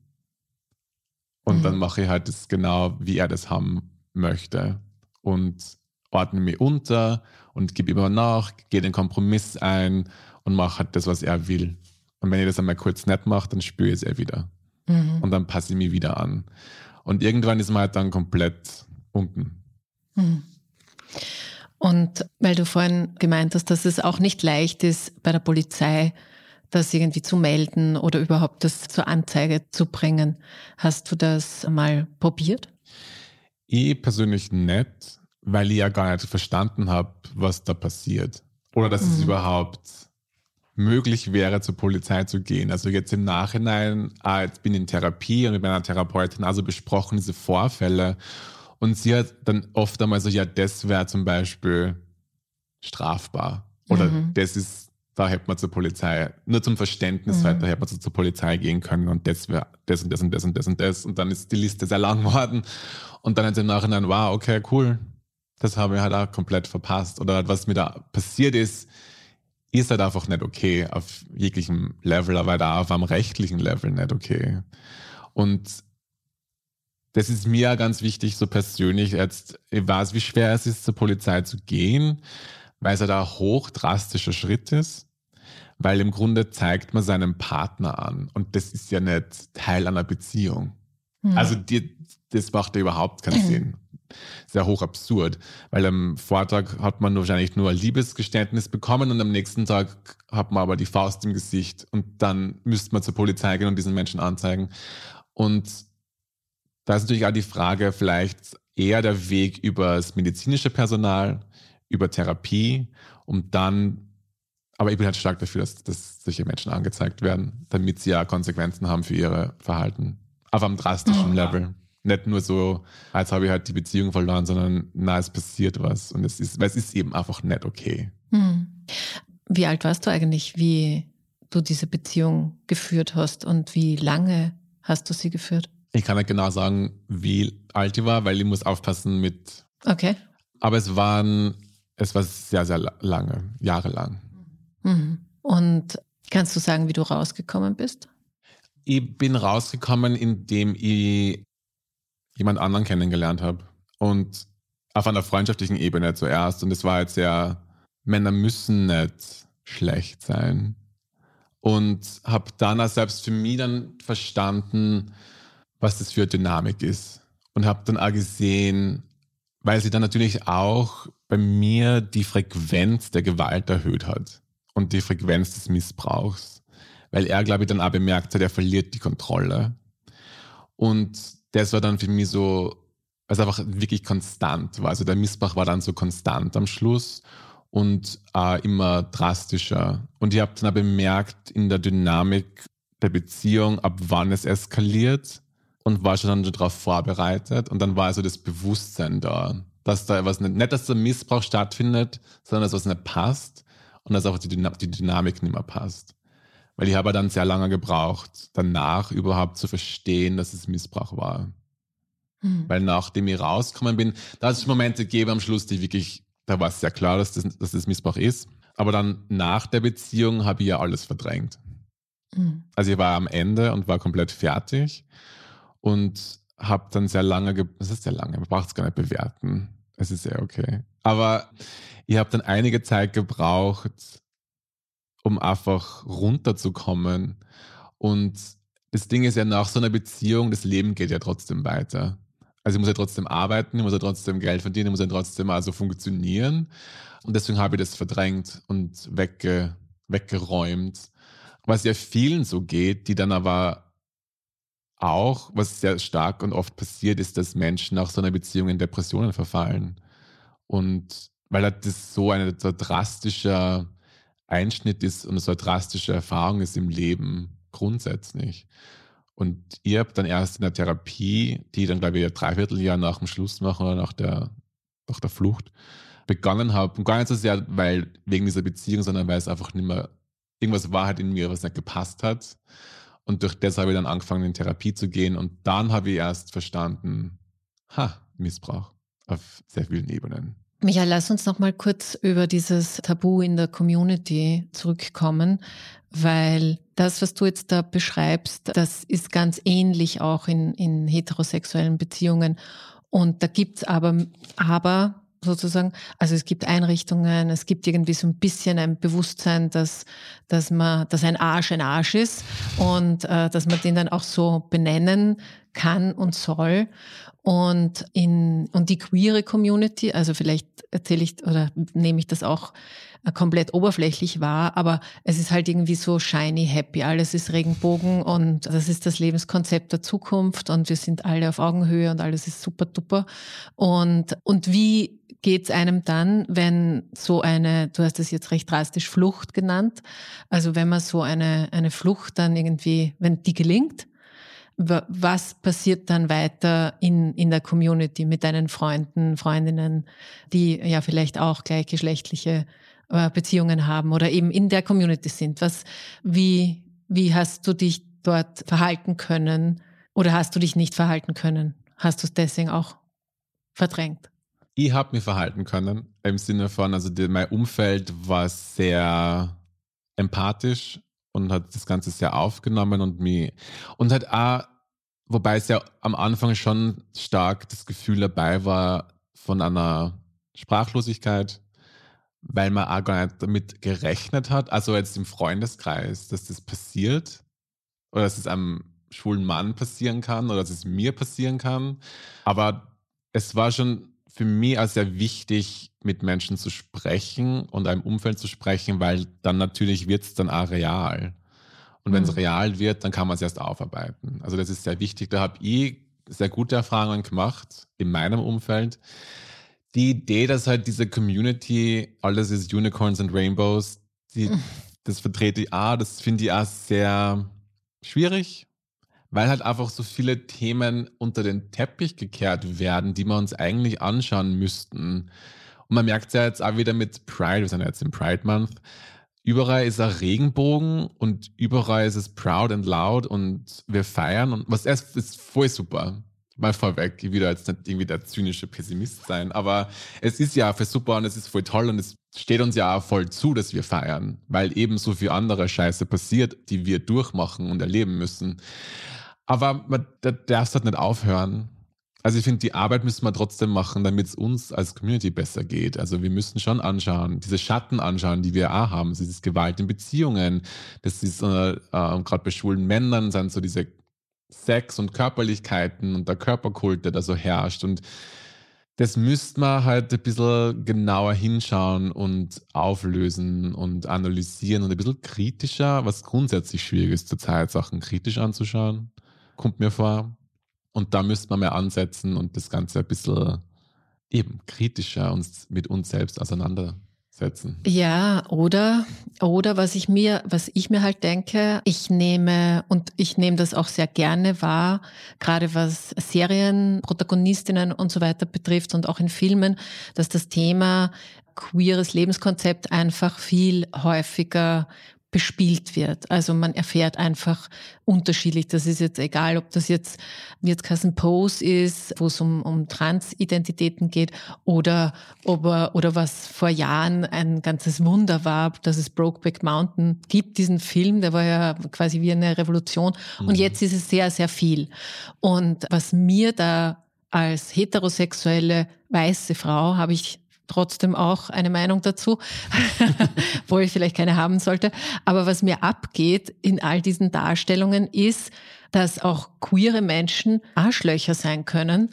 Und mhm. dann mache ich halt das genau, wie er das haben möchte und ordne mich unter und gebe immer nach, gehe den Kompromiss ein und mache halt das, was er will. Und wenn ich das einmal kurz nicht mache, dann spüre ich es eh wieder. Mhm. Und dann passe ich mich wieder an. Und irgendwann ist man halt dann komplett unten. Mhm. Und weil du vorhin gemeint hast, dass es auch nicht leicht ist, bei der Polizei das irgendwie zu melden oder überhaupt das zur Anzeige zu bringen. Hast du das mal probiert? Ich persönlich nicht, weil ich ja gar nicht verstanden habe, was da passiert. Oder dass mhm. es überhaupt möglich wäre, zur Polizei zu gehen. Also jetzt im Nachhinein, ah, jetzt bin ich in Therapie und mit meiner Therapeutin also besprochen diese Vorfälle. Und sie hat dann oft einmal so, ja, das wäre zum Beispiel strafbar. Oder mhm. das ist da hätte man zur Polizei, nur zum Verständnis mhm. halt, da hätte man so zur Polizei gehen können und das wäre das und das und das und das und das und dann ist die Liste sehr lang (laughs) geworden und dann im Nachhinein, wow, okay, cool, das habe ich halt auch komplett verpasst oder was mir da passiert ist, ist halt einfach nicht okay auf jeglichem Level, aber da auf einem rechtlichen Level nicht okay. Und das ist mir ganz wichtig, so persönlich jetzt, ich weiß, wie schwer es ist, zur Polizei zu gehen, weil es ja da hoch drastischer Schritt ist, weil im Grunde zeigt man seinen Partner an und das ist ja nicht Teil einer Beziehung. Mhm. Also die, das macht ja überhaupt keinen (clears throat) Sinn. Sehr hoch absurd, weil am Vortag hat man wahrscheinlich nur ein Liebesgeständnis bekommen und am nächsten Tag hat man aber die Faust im Gesicht und dann müsste man zur Polizei gehen und diesen Menschen anzeigen. Und da ist natürlich auch die Frage, vielleicht eher der Weg über das medizinische Personal, über Therapie, um dann, aber ich bin halt stark dafür, dass, dass solche Menschen angezeigt werden, damit sie ja Konsequenzen haben für ihre Verhalten. Auf einem drastischen oh. Level. Nicht nur so, als habe ich halt die Beziehung verloren, sondern na, es passiert was. Und es ist, weil es ist eben einfach nicht okay. Hm. Wie alt warst du eigentlich, wie du diese Beziehung geführt hast und wie lange hast du sie geführt? Ich kann nicht genau sagen, wie alt ich war, weil ich muss aufpassen mit. Okay. Aber es waren es war sehr, sehr lange, jahrelang. Mhm. Und kannst du sagen, wie du rausgekommen bist? Ich bin rausgekommen, indem ich jemand anderen kennengelernt habe. Und auf einer freundschaftlichen Ebene zuerst. Und es war jetzt sehr, Männer müssen nicht schlecht sein. Und habe dann auch selbst für mich dann verstanden, was das für Dynamik ist. Und habe dann auch gesehen, weil sie dann natürlich auch bei mir die Frequenz der Gewalt erhöht hat und die Frequenz des Missbrauchs. Weil er, glaube ich, dann auch bemerkt hat, er verliert die Kontrolle. Und das war dann für mich so, also einfach wirklich konstant war. Also der Missbrauch war dann so konstant am Schluss und äh, immer drastischer. Und ich habe dann auch bemerkt in der Dynamik, der Beziehung, ab wann es eskaliert und war schon dann darauf vorbereitet. Und dann war also das Bewusstsein da, dass da etwas nicht, nicht dass der Missbrauch stattfindet, sondern dass was nicht passt und dass auch die, die Dynamik nicht mehr passt. Weil ich habe dann sehr lange gebraucht, danach überhaupt zu verstehen, dass es Missbrauch war. Mhm. Weil nachdem ich rausgekommen bin, da hat es Momente gegeben am Schluss, die wirklich, da war es sehr klar, dass das, dass das Missbrauch ist. Aber dann nach der Beziehung habe ich ja alles verdrängt. Mhm. Also ich war am Ende und war komplett fertig und habe dann sehr lange, das ist sehr lange, man braucht es gar nicht bewerten. Es ist sehr okay. Aber ich habe dann einige Zeit gebraucht, um einfach runterzukommen. Und das Ding ist ja nach so einer Beziehung, das Leben geht ja trotzdem weiter. Also ich muss ja trotzdem arbeiten, ich muss ja trotzdem Geld verdienen, ich muss ja trotzdem also funktionieren. Und deswegen habe ich das verdrängt und wegge, weggeräumt. Was ja vielen so geht, die dann aber auch, was sehr stark und oft passiert, ist, dass Menschen nach so einer Beziehung in Depressionen verfallen. Und weil das so ein so drastischer Einschnitt ist und so eine drastische Erfahrung ist im Leben grundsätzlich. Und ihr habt dann erst in der Therapie, die dann, glaube ich, ein Dreivierteljahr nach dem Schluss machen oder nach der, nach der Flucht begonnen habe. Und gar nicht so sehr, weil wegen dieser Beziehung, sondern weil es einfach nicht mehr, irgendwas war halt in mir, was nicht gepasst hat. Und durch das habe ich dann angefangen, in Therapie zu gehen. Und dann habe ich erst verstanden, ha, Missbrauch auf sehr vielen Ebenen. Michael, lass uns noch mal kurz über dieses Tabu in der Community zurückkommen, weil das, was du jetzt da beschreibst, das ist ganz ähnlich auch in, in heterosexuellen Beziehungen. Und da gibt's aber, aber sozusagen, also es gibt Einrichtungen, es gibt irgendwie so ein bisschen ein Bewusstsein, dass, dass man, dass ein Arsch ein Arsch ist und äh, dass man den dann auch so benennen kann und soll. Und in, und die queere Community, also vielleicht erzähle ich oder nehme ich das auch äh, komplett oberflächlich wahr, aber es ist halt irgendwie so shiny happy. Alles ist Regenbogen und das ist das Lebenskonzept der Zukunft und wir sind alle auf Augenhöhe und alles ist super duper. Und, und wie geht's einem dann, wenn so eine, du hast es jetzt recht drastisch Flucht genannt, also wenn man so eine, eine Flucht dann irgendwie, wenn die gelingt, was passiert dann weiter in, in der Community mit deinen Freunden, Freundinnen, die ja vielleicht auch gleichgeschlechtliche äh, Beziehungen haben oder eben in der Community sind? Was, wie, wie hast du dich dort verhalten können oder hast du dich nicht verhalten können? Hast du es deswegen auch verdrängt? Ich habe mich verhalten können im Sinne von, also die, mein Umfeld war sehr empathisch und hat das Ganze sehr aufgenommen und mich und hat auch Wobei es ja am Anfang schon stark das Gefühl dabei war von einer Sprachlosigkeit, weil man auch gar nicht damit gerechnet hat, also jetzt im Freundeskreis, dass das passiert oder dass es einem schwulen Mann passieren kann oder dass es mir passieren kann. Aber es war schon für mich auch sehr wichtig, mit Menschen zu sprechen und einem Umfeld zu sprechen, weil dann natürlich wird es dann auch real. Und wenn es mhm. real wird, dann kann man es erst aufarbeiten. Also das ist sehr wichtig. Da habe ich sehr gute Erfahrungen gemacht in meinem Umfeld. Die Idee, dass halt diese Community, alles ist Unicorns and Rainbows, die, das vertrete ich auch, das finde ich auch sehr schwierig, weil halt einfach so viele Themen unter den Teppich gekehrt werden, die wir uns eigentlich anschauen müssten. Und man merkt es ja jetzt auch wieder mit Pride, wir sind ja jetzt im Pride Month, Überall ist ein Regenbogen und überall ist es proud and loud und wir feiern und was erst ist voll super. Mal vorweg, ich will jetzt nicht irgendwie der zynische Pessimist sein, aber es ist ja für super und es ist voll toll und es steht uns ja auch voll zu, dass wir feiern, weil eben so viel andere Scheiße passiert, die wir durchmachen und erleben müssen. Aber man darf halt nicht aufhören. Also ich finde, die Arbeit müssen wir trotzdem machen, damit es uns als Community besser geht. Also wir müssen schon anschauen, diese Schatten anschauen, die wir auch haben. Das ist Gewalt in Beziehungen. Das ist äh, äh, gerade bei schwulen Männern sind so diese Sex und Körperlichkeiten und der Körperkult, der da so herrscht. Und das müsste man halt ein bisschen genauer hinschauen und auflösen und analysieren und ein bisschen kritischer, was grundsätzlich schwierig ist zurzeit, Sachen kritisch anzuschauen. Kommt mir vor. Und da müsste man mehr ansetzen und das Ganze ein bisschen eben kritischer uns mit uns selbst auseinandersetzen. setzen. Ja, oder, oder was ich mir, was ich mir halt denke, ich nehme, und ich nehme das auch sehr gerne wahr, gerade was Serien, Protagonistinnen und so weiter betrifft und auch in Filmen, dass das Thema queeres Lebenskonzept einfach viel häufiger bespielt wird. Also man erfährt einfach unterschiedlich. Das ist jetzt egal, ob das jetzt, jetzt Cousin Pose ist, wo es um, um Transidentitäten geht, oder, oder, oder was vor Jahren ein ganzes Wunder war, dass es Brokeback Mountain gibt, diesen Film, der war ja quasi wie eine Revolution. Mhm. Und jetzt ist es sehr, sehr viel. Und was mir da als heterosexuelle weiße Frau habe ich trotzdem auch eine Meinung dazu, (laughs) wo ich vielleicht keine haben sollte. Aber was mir abgeht in all diesen Darstellungen ist, dass auch queere Menschen Arschlöcher sein können.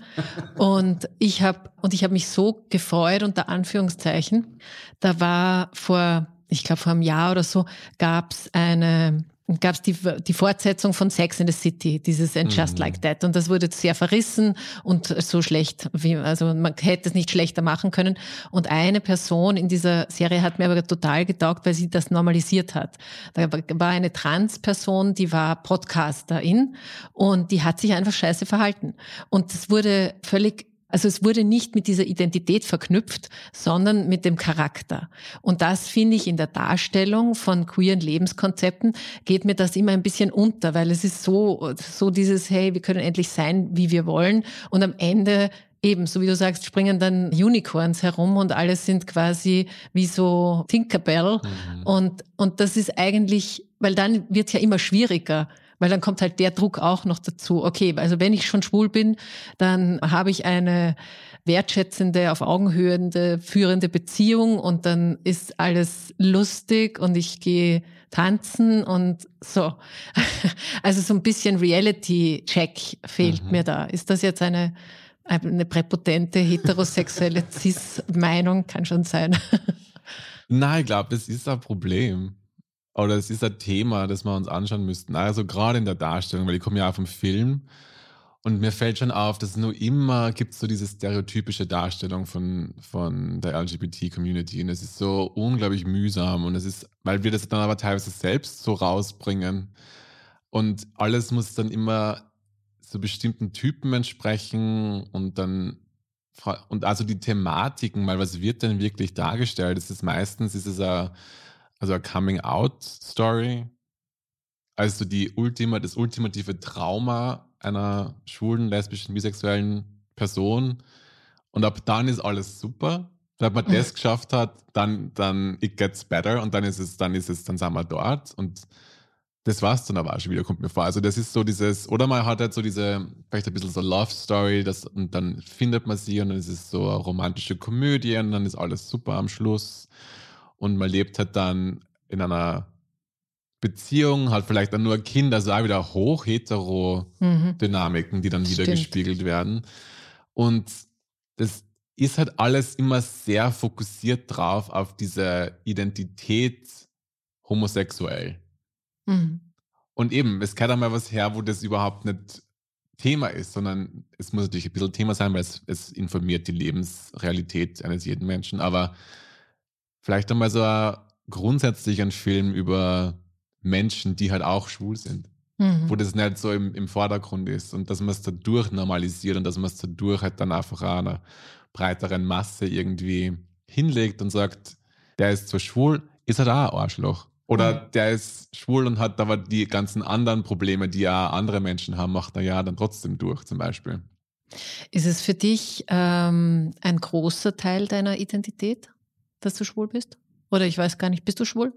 Und ich habe und ich habe mich so gefreut unter Anführungszeichen. Da war vor, ich glaube vor einem Jahr oder so, gab es eine gab es die, die Fortsetzung von Sex in the City, dieses And Just mhm. Like That. Und das wurde sehr verrissen und so schlecht, wie, also man hätte es nicht schlechter machen können. Und eine Person in dieser Serie hat mir aber total getaugt, weil sie das normalisiert hat. Da war eine Trans-Person, die war Podcasterin und die hat sich einfach scheiße verhalten. Und das wurde völlig also es wurde nicht mit dieser Identität verknüpft, sondern mit dem Charakter. Und das finde ich in der Darstellung von queeren Lebenskonzepten geht mir das immer ein bisschen unter, weil es ist so, so dieses, hey, wir können endlich sein, wie wir wollen. Und am Ende eben, so wie du sagst, springen dann Unicorns herum und alles sind quasi wie so Tinkerbell. Mhm. Und, und das ist eigentlich, weil dann wird es ja immer schwieriger weil dann kommt halt der Druck auch noch dazu. Okay, also wenn ich schon schwul bin, dann habe ich eine wertschätzende, auf Augenhöhe führende Beziehung und dann ist alles lustig und ich gehe tanzen und so. (laughs) Also so ein bisschen Reality-Check fehlt mhm. mir da. Ist das jetzt eine, eine präpotente heterosexuelle Cis-Meinung? Kann schon sein. (laughs) Nein, ich glaube, das ist ein Problem. Oder es ist ein Thema, das wir uns anschauen müssten. Also gerade in der Darstellung, weil ich komme ja auch vom Film. Und mir fällt schon auf, dass es nur immer gibt so diese stereotypische Darstellung von, von der LGBT-Community und es ist so unglaublich mühsam. Und es ist, weil wir das dann aber teilweise selbst so rausbringen. Und alles muss dann immer so bestimmten Typen entsprechen. Und dann und also die Thematiken, mal was wird denn wirklich dargestellt? Es ist meistens ist es ein also eine Coming-out-Story, also die Ultima, das ultimative Trauma einer schwulen, lesbischen, bisexuellen Person. Und ab dann ist alles super. Wenn man das geschafft hat, dann, dann it gets better und dann ist es, dann ist es, dann sind wir dort. Und das war's dann aber auch schon wieder, kommt mir vor. Also das ist so dieses, oder man hat halt so diese, vielleicht ein bisschen so Love Story, das, und dann findet man sie und dann ist es so eine romantische Komödie und dann ist alles super am Schluss und man lebt halt dann in einer Beziehung, hat vielleicht dann nur ein Kind, also auch wieder hoch hetero Dynamiken, die dann wieder Stimmt. gespiegelt werden. Und das ist halt alles immer sehr fokussiert drauf auf diese Identität homosexuell. Mhm. Und eben, es kann auch mal was her, wo das überhaupt nicht Thema ist, sondern es muss natürlich ein bisschen Thema sein, weil es, es informiert die Lebensrealität eines jeden Menschen. Aber vielleicht einmal so ein, grundsätzlich ein Film über Menschen, die halt auch schwul sind. Mhm. Wo das nicht so im, im Vordergrund ist und dass man es dadurch normalisiert und dass man es dadurch halt dann einfach einer breiteren Masse irgendwie hinlegt und sagt, der ist zwar schwul, ist halt auch ein Arschloch. Oder mhm. der ist schwul und hat aber die ganzen anderen Probleme, die ja andere Menschen haben, macht er ja dann trotzdem durch, zum Beispiel. Ist es für dich ähm, ein großer Teil deiner Identität? Dass du schwul bist? Oder ich weiß gar nicht, bist du schwul?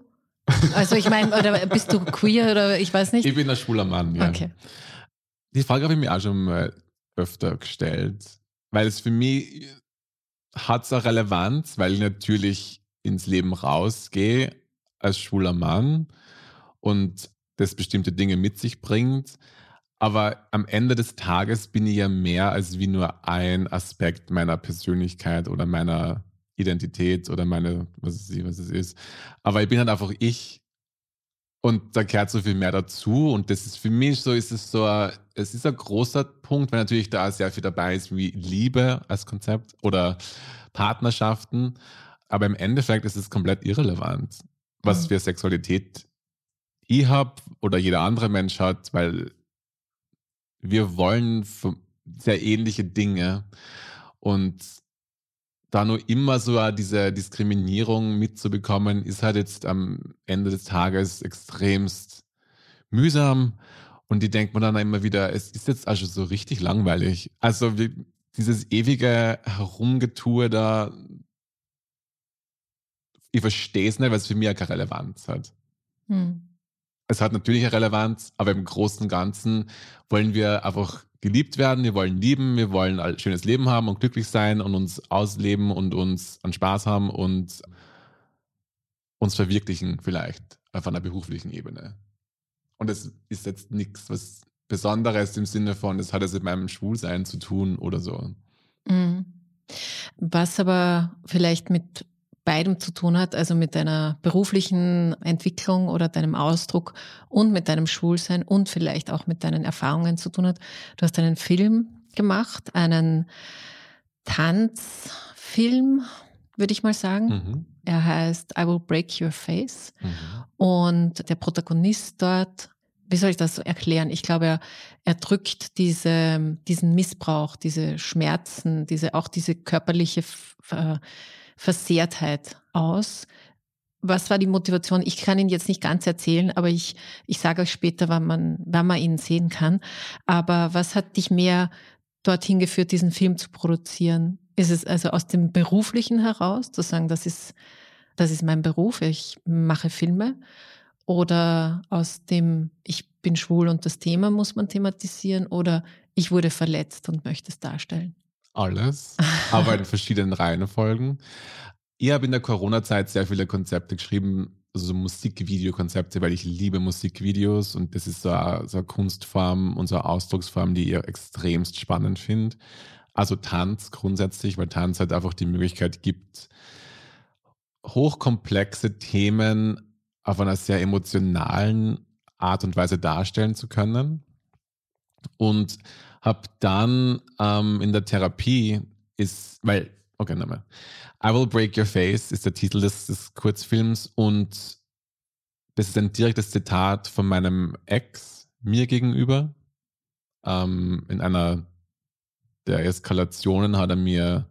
Also ich meine, oder bist du queer oder ich weiß nicht? Ich bin ein schwuler Mann, ja. Okay. Die Frage habe ich mir auch schon mal öfter gestellt, weil es für mich hat es eine Relevanz, weil ich natürlich ins Leben rausgehe als schwuler Mann und das bestimmte Dinge mit sich bringt. Aber am Ende des Tages bin ich ja mehr als wie nur ein Aspekt meiner Persönlichkeit oder meiner Identität oder meine, was es, was es ist. Aber ich bin halt einfach ich. Und da gehört so viel mehr dazu. Und das ist für mich so, ist es so, ein, es ist ein großer Punkt, weil natürlich da sehr viel dabei ist, wie Liebe als Konzept oder Partnerschaften. aber im Endeffekt ist es komplett irrelevant, was Mhm. für Sexualität ich habe oder jeder andere Mensch hat, weil wir wollen sehr ähnliche Dinge und da nur immer so diese Diskriminierung mitzubekommen, ist halt jetzt am Ende des Tages extremst mühsam. Und die denkt man dann immer wieder, es ist jetzt also so richtig langweilig. Also wie, dieses ewige Herumgetue da, ich verstehe es nicht, weil es für mich ja keine Relevanz hat. Hm. Es hat natürlich eine Relevanz, aber im Großen und Ganzen wollen wir einfach geliebt werden, wir wollen lieben, wir wollen ein schönes Leben haben und glücklich sein und uns ausleben und uns an Spaß haben und uns verwirklichen vielleicht auf einer beruflichen Ebene. Und es ist jetzt nichts was Besonderes im Sinne von, es hat es mit meinem Schwulsein zu tun oder so. Mhm. Was aber vielleicht mit beidem zu tun hat, also mit deiner beruflichen Entwicklung oder deinem Ausdruck und mit deinem Schwulsein und vielleicht auch mit deinen Erfahrungen zu tun hat. Du hast einen Film gemacht, einen Tanzfilm, würde ich mal sagen. Mhm. Er heißt I Will Break Your Face. Mhm. Und der Protagonist dort, wie soll ich das so erklären? Ich glaube, er, er drückt diese, diesen Missbrauch, diese Schmerzen, diese, auch diese körperliche Ver- Versehrtheit aus. Was war die Motivation? Ich kann ihn jetzt nicht ganz erzählen, aber ich, ich sage euch später, wann man, wann man ihn sehen kann. Aber was hat dich mehr dorthin geführt, diesen Film zu produzieren? Ist es also aus dem Beruflichen heraus, zu sagen, das ist, das ist mein Beruf, ich mache Filme? Oder aus dem, ich bin schwul und das Thema muss man thematisieren? Oder ich wurde verletzt und möchte es darstellen? Alles, aber in verschiedenen Reihenfolgen. Ich habe in der Corona-Zeit sehr viele Konzepte geschrieben, also so Musikvideokonzepte, weil ich liebe Musikvideos und das ist so eine, so eine Kunstform und so eine Ausdrucksform, die ich extremst spannend finde. Also Tanz grundsätzlich, weil Tanz halt einfach die Möglichkeit gibt, hochkomplexe Themen auf einer sehr emotionalen Art und Weise darstellen zu können. Und habe dann ähm, in der Therapie ist, weil, okay, nochmal. I Will Break Your Face ist der Titel des, des Kurzfilms und das ist ein direktes Zitat von meinem Ex mir gegenüber. Ähm, in einer der Eskalationen hat er mir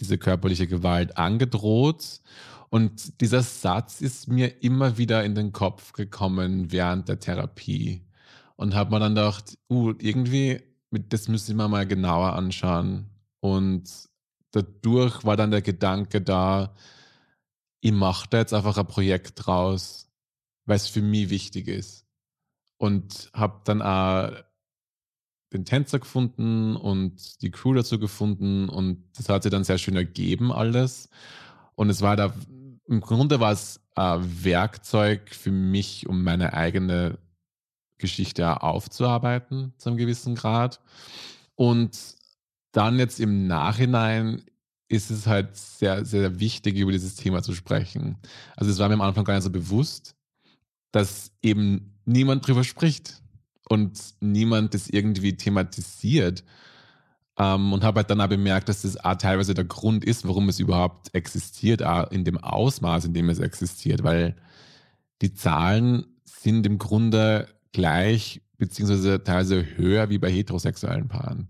diese körperliche Gewalt angedroht. Und dieser Satz ist mir immer wieder in den Kopf gekommen während der Therapie. Und habe mir dann gedacht, uh, irgendwie, das müssen wir mal genauer anschauen. Und dadurch war dann der Gedanke da, ich mache da jetzt einfach ein Projekt draus, weil es für mich wichtig ist. Und habe dann auch den Tänzer gefunden und die Crew dazu gefunden und das hat sich dann sehr schön ergeben alles. Und es war da, im Grunde war es ein Werkzeug für mich, um meine eigene Geschichte aufzuarbeiten, zu einem gewissen Grad. Und dann jetzt im Nachhinein ist es halt sehr, sehr wichtig, über dieses Thema zu sprechen. Also es war mir am Anfang gar nicht so bewusst, dass eben niemand drüber spricht und niemand das irgendwie thematisiert. Ähm, und habe halt dann auch bemerkt, dass das auch teilweise der Grund ist, warum es überhaupt existiert, auch in dem Ausmaß, in dem es existiert, weil die Zahlen sind im Grunde gleich, beziehungsweise teilweise höher wie bei heterosexuellen Paaren,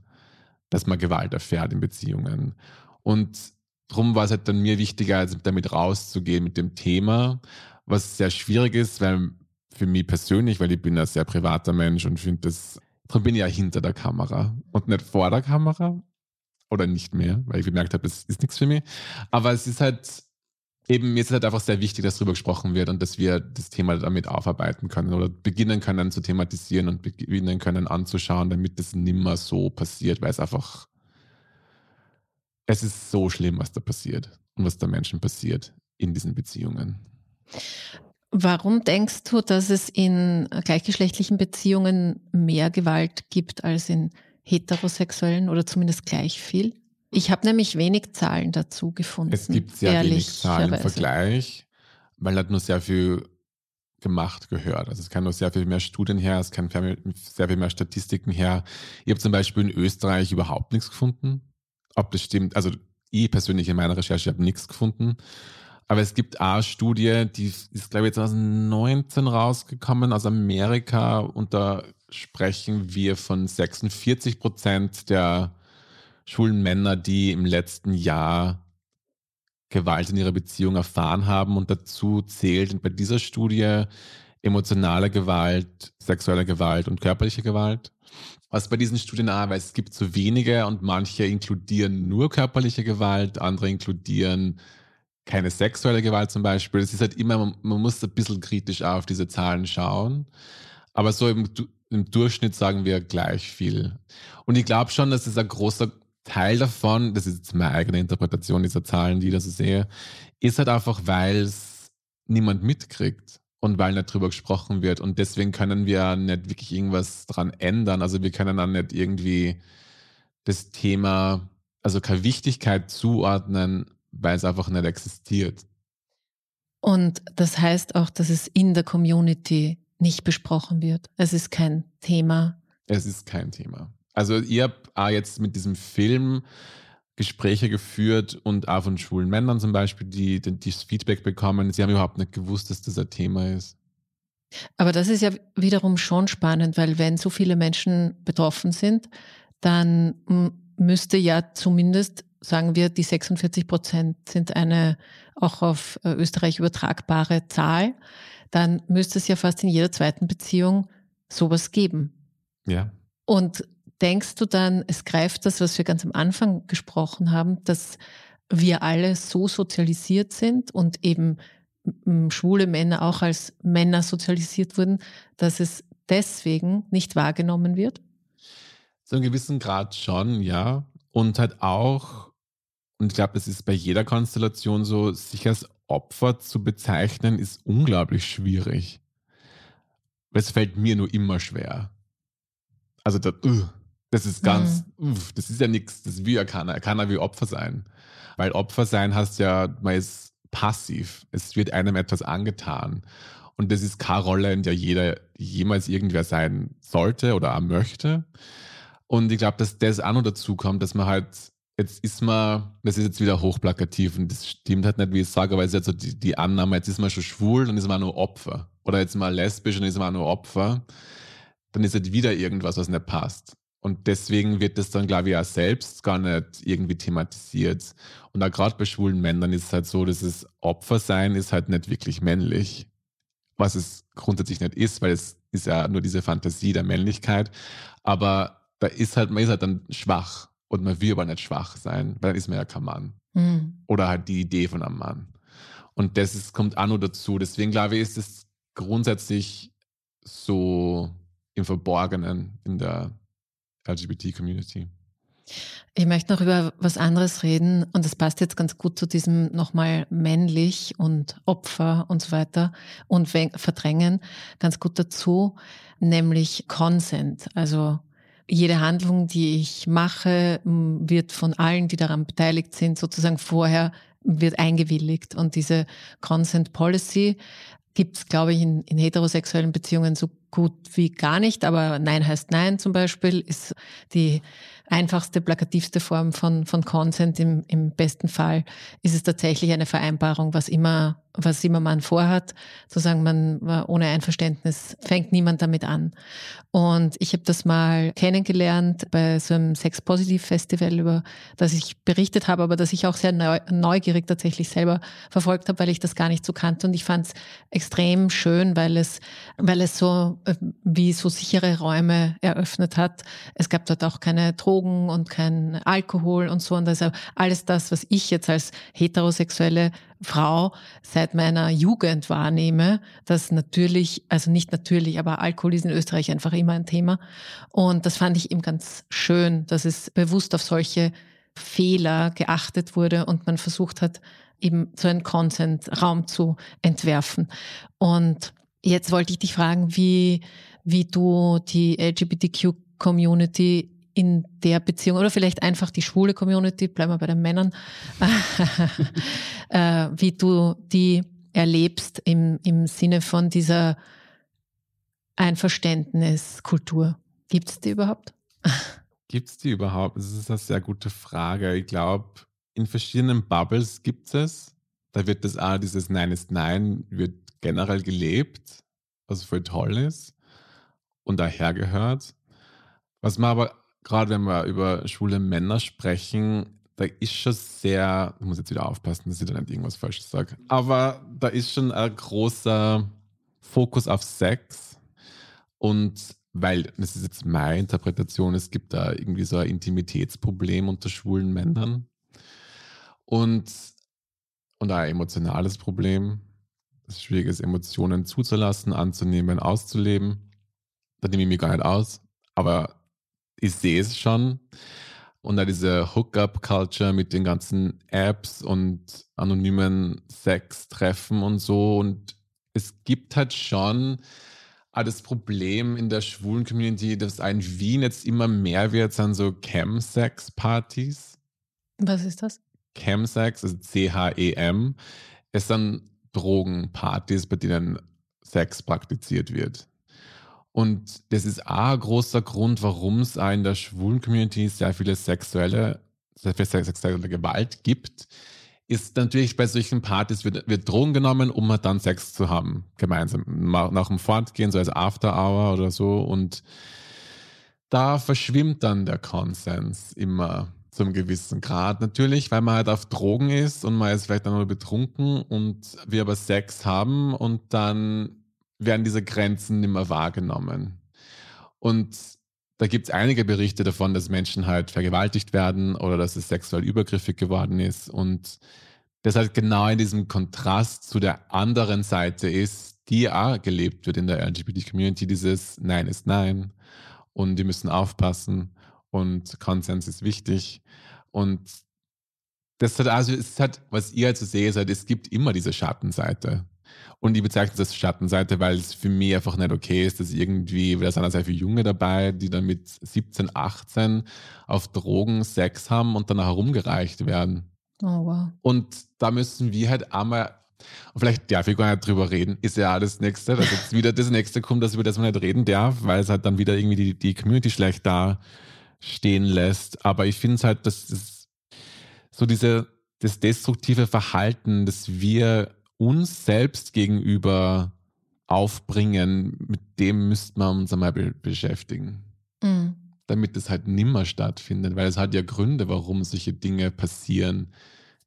dass man Gewalt erfährt in Beziehungen. Und darum war es halt dann mir wichtiger, als damit rauszugehen mit dem Thema, was sehr schwierig ist, weil für mich persönlich, weil ich bin ein sehr privater Mensch und finde das, darum bin ich ja hinter der Kamera und nicht vor der Kamera oder nicht mehr, weil ich bemerkt habe, das ist nichts für mich. Aber es ist halt eben, mir ist es halt einfach sehr wichtig, dass darüber gesprochen wird und dass wir das Thema damit aufarbeiten können oder beginnen können zu thematisieren und beginnen können anzuschauen, damit das nimmer so passiert, weil es einfach, es ist so schlimm, was da passiert und was da Menschen passiert in diesen Beziehungen. Warum denkst du, dass es in gleichgeschlechtlichen Beziehungen mehr Gewalt gibt als in heterosexuellen oder zumindest gleich viel? Ich habe nämlich wenig Zahlen dazu gefunden. Es gibt sehr wenig Zahlen im. Vergleich, weil halt nur sehr viel gemacht gehört. Also es kann nur sehr viel mehr Studien her, es kann sehr viel mehr Statistiken her. Ich habe zum Beispiel in Österreich überhaupt nichts gefunden. Ob das stimmt, also ich persönlich in meiner Recherche habe nichts gefunden. Aber es gibt eine Studie, die ist, glaube ich, 2019 rausgekommen aus Amerika und da sprechen wir von 46 Prozent der schwulen Männer, die im letzten Jahr Gewalt in ihrer Beziehung erfahren haben. Und dazu zählt bei dieser Studie emotionale Gewalt, sexuelle Gewalt und körperliche Gewalt. Was bei diesen Studien weil es gibt so wenige und manche inkludieren nur körperliche Gewalt, andere inkludieren keine sexuelle Gewalt zum Beispiel. Es ist halt immer, man, man muss ein bisschen kritisch auf diese Zahlen schauen. Aber so im, im Durchschnitt sagen wir gleich viel. Und ich glaube schon, dass es ein großer Teil davon, das ist jetzt meine eigene Interpretation dieser Zahlen, die ich da so sehe, ist halt einfach, weil es niemand mitkriegt und weil nicht drüber gesprochen wird. Und deswegen können wir nicht wirklich irgendwas dran ändern. Also wir können dann nicht irgendwie das Thema, also keine Wichtigkeit zuordnen, weil es einfach nicht existiert. Und das heißt auch, dass es in der Community nicht besprochen wird. Es ist kein Thema. Es ist kein Thema. Also ihr habt auch jetzt mit diesem Film Gespräche geführt und auch von schwulen Männern zum Beispiel, die, die das Feedback bekommen. Sie haben überhaupt nicht gewusst, dass das ein Thema ist. Aber das ist ja wiederum schon spannend, weil wenn so viele Menschen betroffen sind, dann müsste ja zumindest, sagen wir, die 46 Prozent sind eine auch auf äh, Österreich übertragbare Zahl, dann müsste es ja fast in jeder zweiten Beziehung sowas geben. Ja. Und denkst du dann, es greift das, was wir ganz am Anfang gesprochen haben, dass wir alle so sozialisiert sind und eben schwule Männer auch als Männer sozialisiert wurden, dass es deswegen nicht wahrgenommen wird? Zu einem gewissen Grad schon, ja. Und halt auch, und ich glaube, das ist bei jeder Konstellation so, sich als Opfer zu bezeichnen, ist unglaublich schwierig. Es fällt mir nur immer schwer. Also, das, uh, das ist ganz, mhm. uff, das ist ja nichts, das will ja keiner. Er kann ja wie Opfer sein. Weil Opfer sein heißt ja, man ist passiv. Es wird einem etwas angetan. Und das ist keine Rolle, in der jeder jemals irgendwer sein sollte oder auch möchte. Und ich glaube, dass das auch noch dazu kommt, dass man halt, jetzt ist man, das ist jetzt wieder hochplakativ und das stimmt halt nicht, wie ich sage, aber es ist jetzt so die, die Annahme, jetzt ist man schon schwul, dann ist man nur Opfer. Oder jetzt mal lesbisch und dann ist man nur Opfer. Dann ist halt wieder irgendwas, was nicht passt. Und deswegen wird das dann, glaube ich, auch selbst gar nicht irgendwie thematisiert. Und auch gerade bei schwulen Männern ist es halt so, dass es Opfer sein ist halt nicht wirklich männlich. Was es grundsätzlich nicht ist, weil es ist ja nur diese Fantasie der Männlichkeit. Aber da ist halt, man ist halt dann schwach. Und man will aber nicht schwach sein, weil dann ist man ja kein Mann. Mhm. Oder halt die Idee von einem Mann. Und das ist, kommt auch nur dazu. Deswegen glaube ich, ist es grundsätzlich so im Verborgenen in der LGBT-Community. Ich möchte noch über was anderes reden und das passt jetzt ganz gut zu diesem nochmal männlich und Opfer und so weiter und verdrängen ganz gut dazu, nämlich Consent. Also jede Handlung, die ich mache, wird von allen, die daran beteiligt sind, sozusagen vorher wird eingewilligt. Und diese Consent Policy gibt es, glaube ich, in, in heterosexuellen Beziehungen so gut wie gar nicht. Aber Nein heißt Nein zum Beispiel ist die einfachste, plakativste Form von, von Consent. Im, Im besten Fall ist es tatsächlich eine Vereinbarung, was immer was immer man vorhat, zu sagen, man ohne Einverständnis fängt niemand damit an. Und ich habe das mal kennengelernt bei so einem Sex Positive Festival, über das ich berichtet habe, aber das ich auch sehr neugierig tatsächlich selber verfolgt habe, weil ich das gar nicht so kannte. Und ich fand es extrem schön, weil es, weil es so äh, wie so sichere Räume eröffnet hat. Es gab dort auch keine Drogen und kein Alkohol und so. Und also alles das, was ich jetzt als heterosexuelle Frau seit meiner Jugend wahrnehme, dass natürlich, also nicht natürlich, aber Alkohol ist in Österreich einfach immer ein Thema. Und das fand ich eben ganz schön, dass es bewusst auf solche Fehler geachtet wurde und man versucht hat, eben so einen Consent-Raum zu entwerfen. Und jetzt wollte ich dich fragen, wie, wie du die LGBTQ-Community in der Beziehung oder vielleicht einfach die schwule Community, bleiben wir bei den Männern, (laughs) äh, wie du die erlebst im, im Sinne von dieser Einverständniskultur. Gibt es die überhaupt? (laughs) Gibt es die überhaupt? Das ist eine sehr gute Frage. Ich glaube, in verschiedenen Bubbles gibt es. Da wird das auch, dieses Nein ist Nein, wird generell gelebt, was voll toll ist und daher gehört. Was man aber, gerade wenn wir über schwule Männer sprechen, da ist schon sehr, ich muss jetzt wieder aufpassen, dass ich da nicht irgendwas Falsches sage, aber da ist schon ein großer Fokus auf Sex und weil, das ist jetzt meine Interpretation, es gibt da irgendwie so ein Intimitätsproblem unter schwulen Männern und, und ein emotionales Problem. Es ist schwierig, Emotionen zuzulassen, anzunehmen, auszuleben. Da nehme ich mich gar nicht aus, aber ich sehe es schon. Und da diese Hookup-Culture mit den ganzen Apps und anonymen Sex-Treffen und so. Und es gibt halt schon das Problem in der schwulen Community, dass ein Wien jetzt immer mehr wird, sind so Chem-Sex-Partys. Was ist das? Chemsex, also C-H-E-M, es sind Drogenpartys, bei denen Sex praktiziert wird. Und das ist auch ein großer Grund, warum es in der schwulen Community sehr viele sexuelle, sehr viel sexuelle Gewalt gibt, ist natürlich bei solchen Partys wird, wird Drogen genommen, um halt dann Sex zu haben, gemeinsam. Nach dem Fortgehen, so als After Hour oder so. Und da verschwimmt dann der Konsens immer zum gewissen Grad. Natürlich, weil man halt auf Drogen ist und man ist vielleicht dann nur betrunken und wir aber Sex haben und dann werden diese Grenzen nicht mehr wahrgenommen. Und da gibt es einige Berichte davon, dass Menschen halt vergewaltigt werden oder dass es sexuell übergriffig geworden ist und das halt genau in diesem Kontrast zu der anderen Seite ist, die auch gelebt wird in der LGBT-Community, dieses Nein ist Nein und die müssen aufpassen und Konsens ist wichtig und das hat also, es hat, was ihr also seht, halt, es gibt immer diese Schattenseite. Und ich bezeichne das als Schattenseite, weil es für mich einfach nicht okay ist, dass irgendwie, weil da sind sehr viele Junge dabei, die dann mit 17, 18 auf Drogen Sex haben und dann herumgereicht werden. Oh, wow. Und da müssen wir halt einmal, und vielleicht darf ich gar nicht drüber reden, ist ja das Nächste, dass jetzt wieder das Nächste kommt, dass über das man nicht reden darf, weil es halt dann wieder irgendwie die, die Community schlecht da stehen lässt. Aber ich finde es halt, dass das, so diese, das destruktive Verhalten, das wir uns selbst gegenüber aufbringen, mit dem müsste man uns einmal be beschäftigen. Mhm. Damit es halt nimmer stattfindet, weil es hat ja Gründe, warum solche Dinge passieren.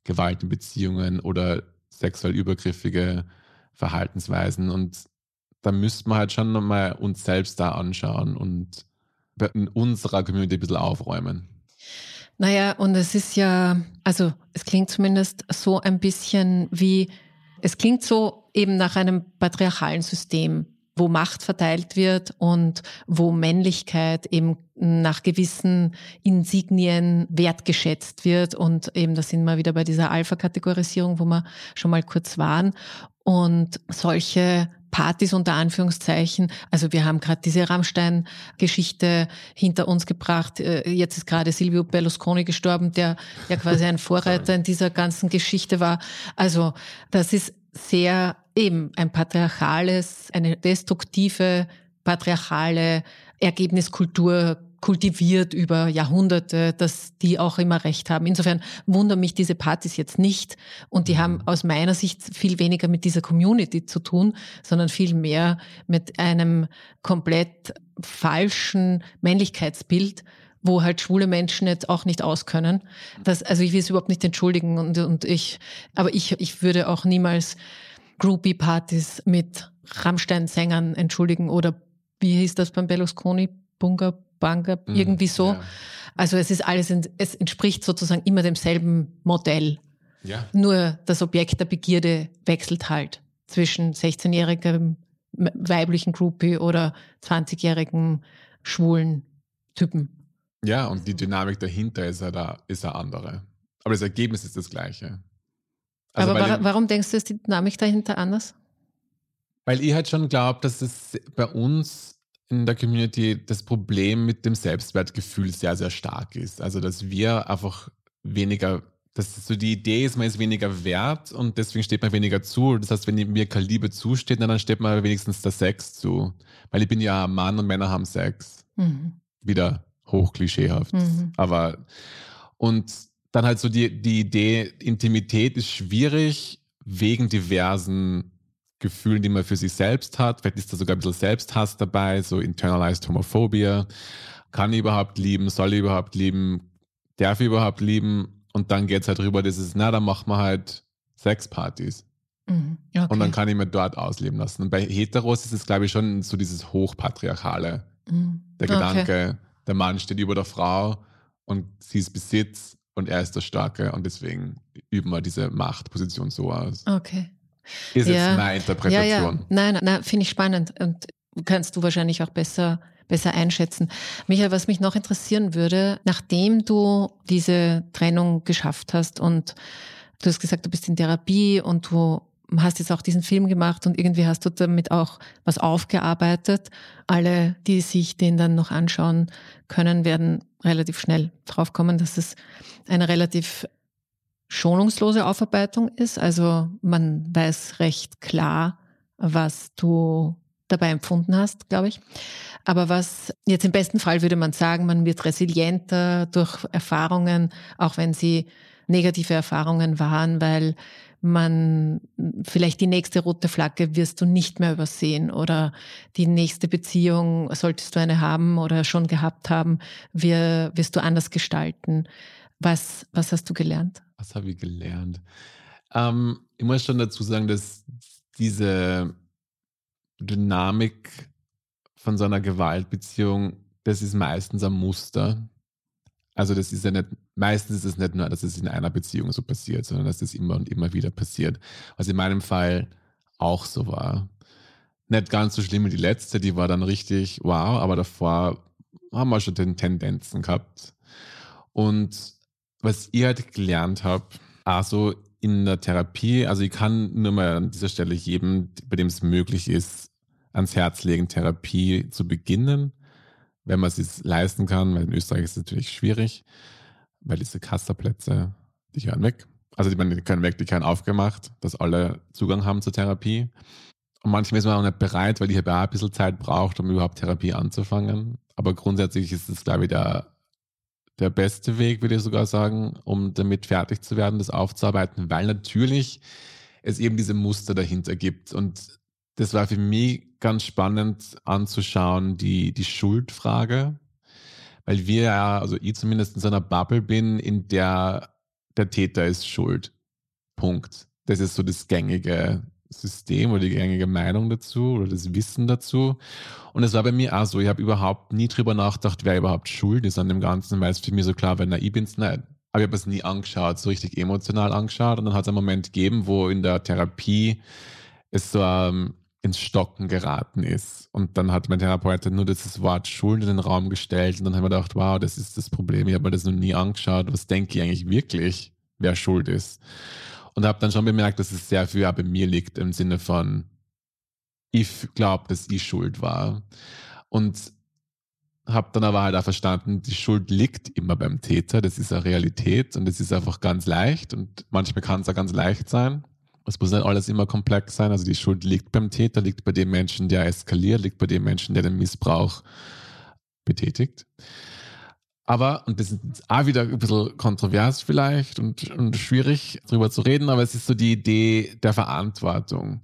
Gewalt in Beziehungen oder sexuell übergriffige Verhaltensweisen. Und da müsste man halt schon nochmal uns selbst da anschauen und in unserer Community ein bisschen aufräumen. Naja, und es ist ja, also es klingt zumindest so ein bisschen wie, es klingt so eben nach einem patriarchalen System, wo Macht verteilt wird und wo Männlichkeit eben nach gewissen Insignien wertgeschätzt wird. Und eben, da sind wir wieder bei dieser Alpha-Kategorisierung, wo wir schon mal kurz waren. Und solche Partys unter Anführungszeichen. Also wir haben gerade diese Rammstein-Geschichte hinter uns gebracht. Äh, jetzt ist gerade Silvio Berlusconi gestorben, der ja quasi ein (laughs) Vorreiter in dieser ganzen Geschichte war. Also das ist sehr eben ein patriarchales, eine destruktive, patriarchale Ergebniskultur kultiviert über Jahrhunderte, dass die auch immer recht haben. Insofern wundern mich diese Partys jetzt nicht und die haben aus meiner Sicht viel weniger mit dieser Community zu tun, sondern viel mehr mit einem komplett falschen Männlichkeitsbild, wo halt schwule Menschen jetzt auch nicht auskönnen. Das, also ich will es überhaupt nicht entschuldigen und, und ich, aber ich, ich würde auch niemals Groupie-Partys mit Rammstein-Sängern entschuldigen oder wie hieß das beim Berlusconi? Bunga Banker, mhm, irgendwie so. Ja. Also es ist alles, es entspricht sozusagen immer demselben Modell. Ja. Nur das Objekt der Begierde wechselt halt zwischen 16-jährigem weiblichen Groupie oder 20-jährigen schwulen Typen. Ja, und die Dynamik dahinter ist ja da, ist ja andere. Aber das Ergebnis ist das gleiche. Also Aber wa warum denkst du, ist die Dynamik dahinter anders? Weil ich halt schon glaube, dass es bei uns in der Community das Problem mit dem Selbstwertgefühl sehr, sehr stark ist. Also, dass wir einfach weniger, dass so die Idee ist, man ist weniger wert und deswegen steht man weniger zu. Das heißt, wenn mir kein Liebe zusteht, dann steht man wenigstens der Sex zu. Weil ich bin ja ein Mann und Männer haben Sex. Mhm. Wieder hochklischeehaft. Mhm. Aber, und dann halt so die, die Idee, Intimität ist schwierig wegen diversen Gefühlen, die man für sich selbst hat. Vielleicht ist da sogar ein bisschen Selbsthass dabei, so internalized Homophobia. Kann ich überhaupt lieben? Soll ich überhaupt lieben? Darf ich überhaupt lieben? Und dann geht es halt rüber, dieses, na, dann machen wir halt Sexpartys. Mhm. Okay. Und dann kann ich mir dort ausleben lassen. Und bei Heteros ist es, glaube ich, schon so dieses Hochpatriarchale. Mhm. Der Gedanke, okay. der Mann steht über der Frau und sie ist Besitz und er ist der Starke und deswegen üben wir diese Machtposition so aus. Okay. Ist ja. jetzt meine Interpretation. Ja, ja. Nein, nein, finde ich spannend und kannst du wahrscheinlich auch besser besser einschätzen. Michael, was mich noch interessieren würde, nachdem du diese Trennung geschafft hast und du hast gesagt, du bist in Therapie und du hast jetzt auch diesen Film gemacht und irgendwie hast du damit auch was aufgearbeitet. Alle, die sich den dann noch anschauen können, werden relativ schnell draufkommen, dass es eine relativ schonungslose Aufarbeitung ist. Also man weiß recht klar, was du dabei empfunden hast, glaube ich. Aber was jetzt im besten Fall würde man sagen, man wird resilienter durch Erfahrungen, auch wenn sie negative Erfahrungen waren, weil man vielleicht die nächste rote Flagge wirst du nicht mehr übersehen oder die nächste Beziehung, solltest du eine haben oder schon gehabt haben, wir, wirst du anders gestalten. Was, was hast du gelernt? Was habe ich gelernt? Ähm, ich muss schon dazu sagen, dass diese Dynamik von so einer Gewaltbeziehung, das ist meistens ein Muster. Also das ist ja nicht, meistens ist es nicht nur, dass es in einer Beziehung so passiert, sondern dass es immer und immer wieder passiert. Was in meinem Fall auch so war. Nicht ganz so schlimm wie die letzte, die war dann richtig wow, aber davor haben wir schon den Tendenzen gehabt. Und was ich halt gelernt habe, also in der Therapie, also ich kann nur mal an dieser Stelle jedem, bei dem es möglich ist, ans Herz legen, Therapie zu beginnen wenn man es sich leisten kann, weil in Österreich ist es natürlich schwierig, weil diese Kasserplätze, die hören weg. Also die, die können weg, die können aufgemacht, dass alle Zugang haben zur Therapie. Und manchmal ist man auch nicht bereit, weil die HBA ein bisschen Zeit braucht, um überhaupt Therapie anzufangen. Aber grundsätzlich ist es, glaube ich, der, der beste Weg, würde ich sogar sagen, um damit fertig zu werden, das aufzuarbeiten, weil natürlich es eben diese Muster dahinter gibt. Und das war für mich ganz spannend anzuschauen, die, die Schuldfrage, weil wir ja, also ich zumindest in so einer Bubble bin, in der der Täter ist schuld. Punkt. Das ist so das gängige System oder die gängige Meinung dazu oder das Wissen dazu. Und es war bei mir auch so, ich habe überhaupt nie drüber nachgedacht, wer überhaupt schuld ist an dem Ganzen, weil es für mich so klar war, na, ich bin's nicht. Aber ich habe es nie angeschaut, so richtig emotional angeschaut. Und dann hat es einen Moment gegeben, wo in der Therapie es so ähm, ins Stocken geraten ist. Und dann hat mein Therapeut nur dieses Wort Schuld in den Raum gestellt und dann haben wir gedacht, wow, das ist das Problem. Ich habe mir das noch nie angeschaut. Was denke ich eigentlich wirklich, wer schuld ist? Und habe dann schon bemerkt, dass es sehr viel bei mir liegt im Sinne von, ich glaube, dass ich schuld war. Und habe dann aber halt auch verstanden, die Schuld liegt immer beim Täter. Das ist eine Realität und es ist einfach ganz leicht und manchmal kann es auch ganz leicht sein. Es muss nicht alles immer komplex sein. Also die Schuld liegt beim Täter, liegt bei dem Menschen, der eskaliert, liegt bei dem Menschen, der den Missbrauch betätigt. Aber, und das ist auch wieder ein bisschen kontrovers vielleicht und, und schwierig darüber zu reden, aber es ist so die Idee der Verantwortung,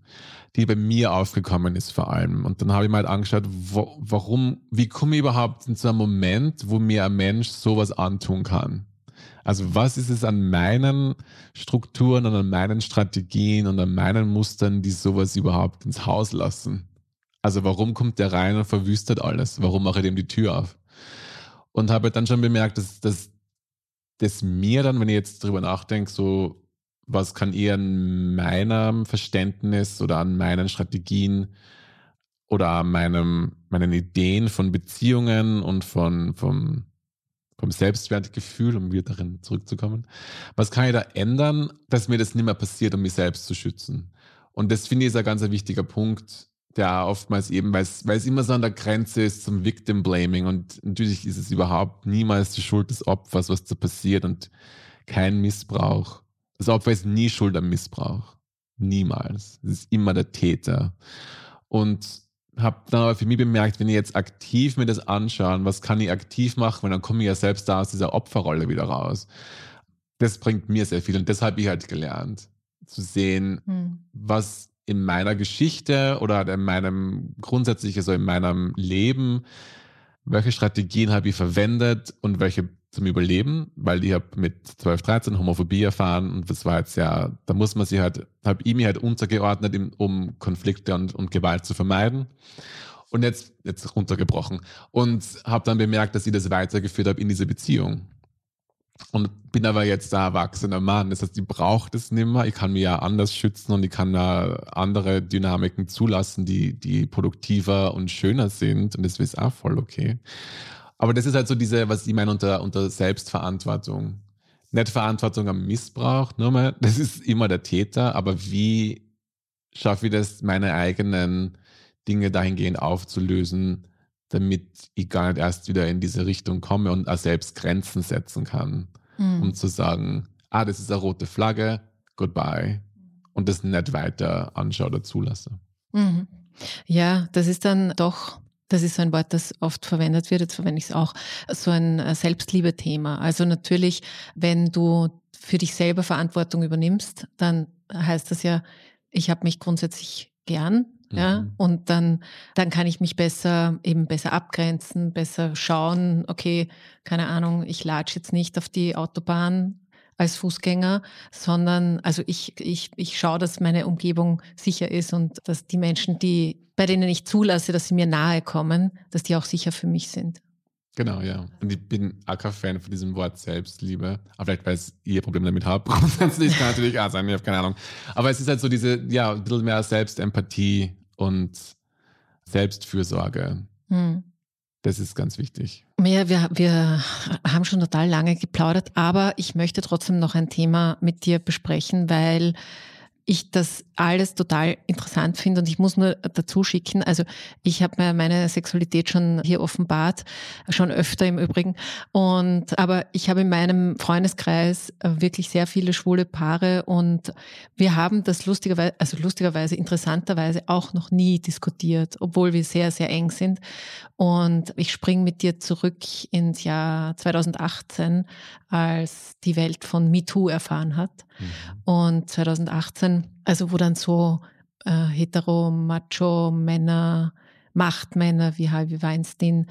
die bei mir aufgekommen ist vor allem. Und dann habe ich mal halt angeschaut, wo, warum, wie komme ich überhaupt in so einen Moment, wo mir ein Mensch sowas antun kann? Also was ist es an meinen Strukturen und an meinen Strategien und an meinen Mustern, die sowas überhaupt ins Haus lassen? Also warum kommt der rein und verwüstet alles? Warum mache ich dem die Tür auf? Und habe dann schon bemerkt, dass, dass, dass mir dann, wenn ich jetzt drüber nachdenke, so was kann eher an meinem Verständnis oder an meinen Strategien oder an meinem, meinen Ideen von Beziehungen und von, von vom Selbstwertgefühl, um wieder darin zurückzukommen. Was kann ich da ändern, dass mir das nicht mehr passiert, um mich selbst zu schützen? Und das finde ich ist ein ganz wichtiger Punkt, der oftmals eben, weil es, immer so an der Grenze ist zum Victim Blaming und natürlich ist es überhaupt niemals die Schuld des Opfers, was da passiert und kein Missbrauch. Das Opfer ist nie schuld am Missbrauch. Niemals. Es ist immer der Täter. Und habe dann aber für mich bemerkt, wenn ich jetzt aktiv mir das anschaue, was kann ich aktiv machen, weil dann komme ich ja selbst da aus dieser Opferrolle wieder raus. das bringt mir sehr viel und das habe ich halt gelernt, zu sehen, mhm. was in meiner Geschichte oder in meinem grundsätzlich, also in meinem Leben, welche Strategien habe ich verwendet und welche zum Überleben, weil ich habe mit 12, 13 Homophobie erfahren und das war jetzt ja, da muss man sich halt, habe ich mich halt untergeordnet, um Konflikte und, und Gewalt zu vermeiden. Und jetzt, jetzt runtergebrochen. Und habe dann bemerkt, dass ich das weitergeführt habe in diese Beziehung. Und bin aber jetzt ein erwachsener Mann. Das heißt, ich brauche das nicht mehr. Ich kann mich ja anders schützen und ich kann da andere Dynamiken zulassen, die, die produktiver und schöner sind. Und das ist auch voll okay. Aber das ist halt so diese, was ich meine unter, unter Selbstverantwortung. Nicht Verantwortung am Missbrauch, nur mal, (laughs) das ist immer der Täter, aber wie schaffe ich das, meine eigenen Dinge dahingehend aufzulösen, damit ich gar nicht erst wieder in diese Richtung komme und auch selbst Grenzen setzen kann, mhm. um zu sagen, ah, das ist eine rote Flagge, goodbye. Und das nicht weiter anschaue oder zulasse. Mhm. Ja, das ist dann doch, das ist so ein Wort, das oft verwendet wird, jetzt verwende ich es auch, so ein äh, Selbstliebe-Thema. Also natürlich, wenn du für dich selber Verantwortung übernimmst, dann heißt das ja, ich habe mich grundsätzlich gern ja, mhm. und dann, dann kann ich mich besser, eben besser abgrenzen, besser schauen, okay, keine Ahnung, ich latsche jetzt nicht auf die Autobahn als Fußgänger, sondern also ich, ich, ich schaue, dass meine Umgebung sicher ist und dass die Menschen, die, bei denen ich zulasse, dass sie mir nahe kommen, dass die auch sicher für mich sind. Genau, ja. Und ich bin auch kein Fan von diesem Wort Selbstliebe. Aber vielleicht, weil ihr Problem damit. (laughs) Grundsätzlich kann natürlich auch sein, ich habe keine Ahnung. Aber es ist halt so diese, ja, ein bisschen mehr Selbstempathie und Selbstfürsorge. Hm. Das ist ganz wichtig. Ja, wir, wir haben schon total lange geplaudert, aber ich möchte trotzdem noch ein Thema mit dir besprechen, weil ich das alles total interessant finde und ich muss nur dazu schicken, also ich habe mir meine Sexualität schon hier offenbart, schon öfter im Übrigen. Und aber ich habe in meinem Freundeskreis wirklich sehr viele schwule Paare und wir haben das lustigerweise, also lustigerweise, interessanterweise auch noch nie diskutiert, obwohl wir sehr, sehr eng sind. Und ich springe mit dir zurück ins Jahr 2018, als die Welt von MeToo erfahren hat mhm. und 2018 also wo dann so äh, hetero-macho-Männer, Machtmänner wie Harvey Weinstein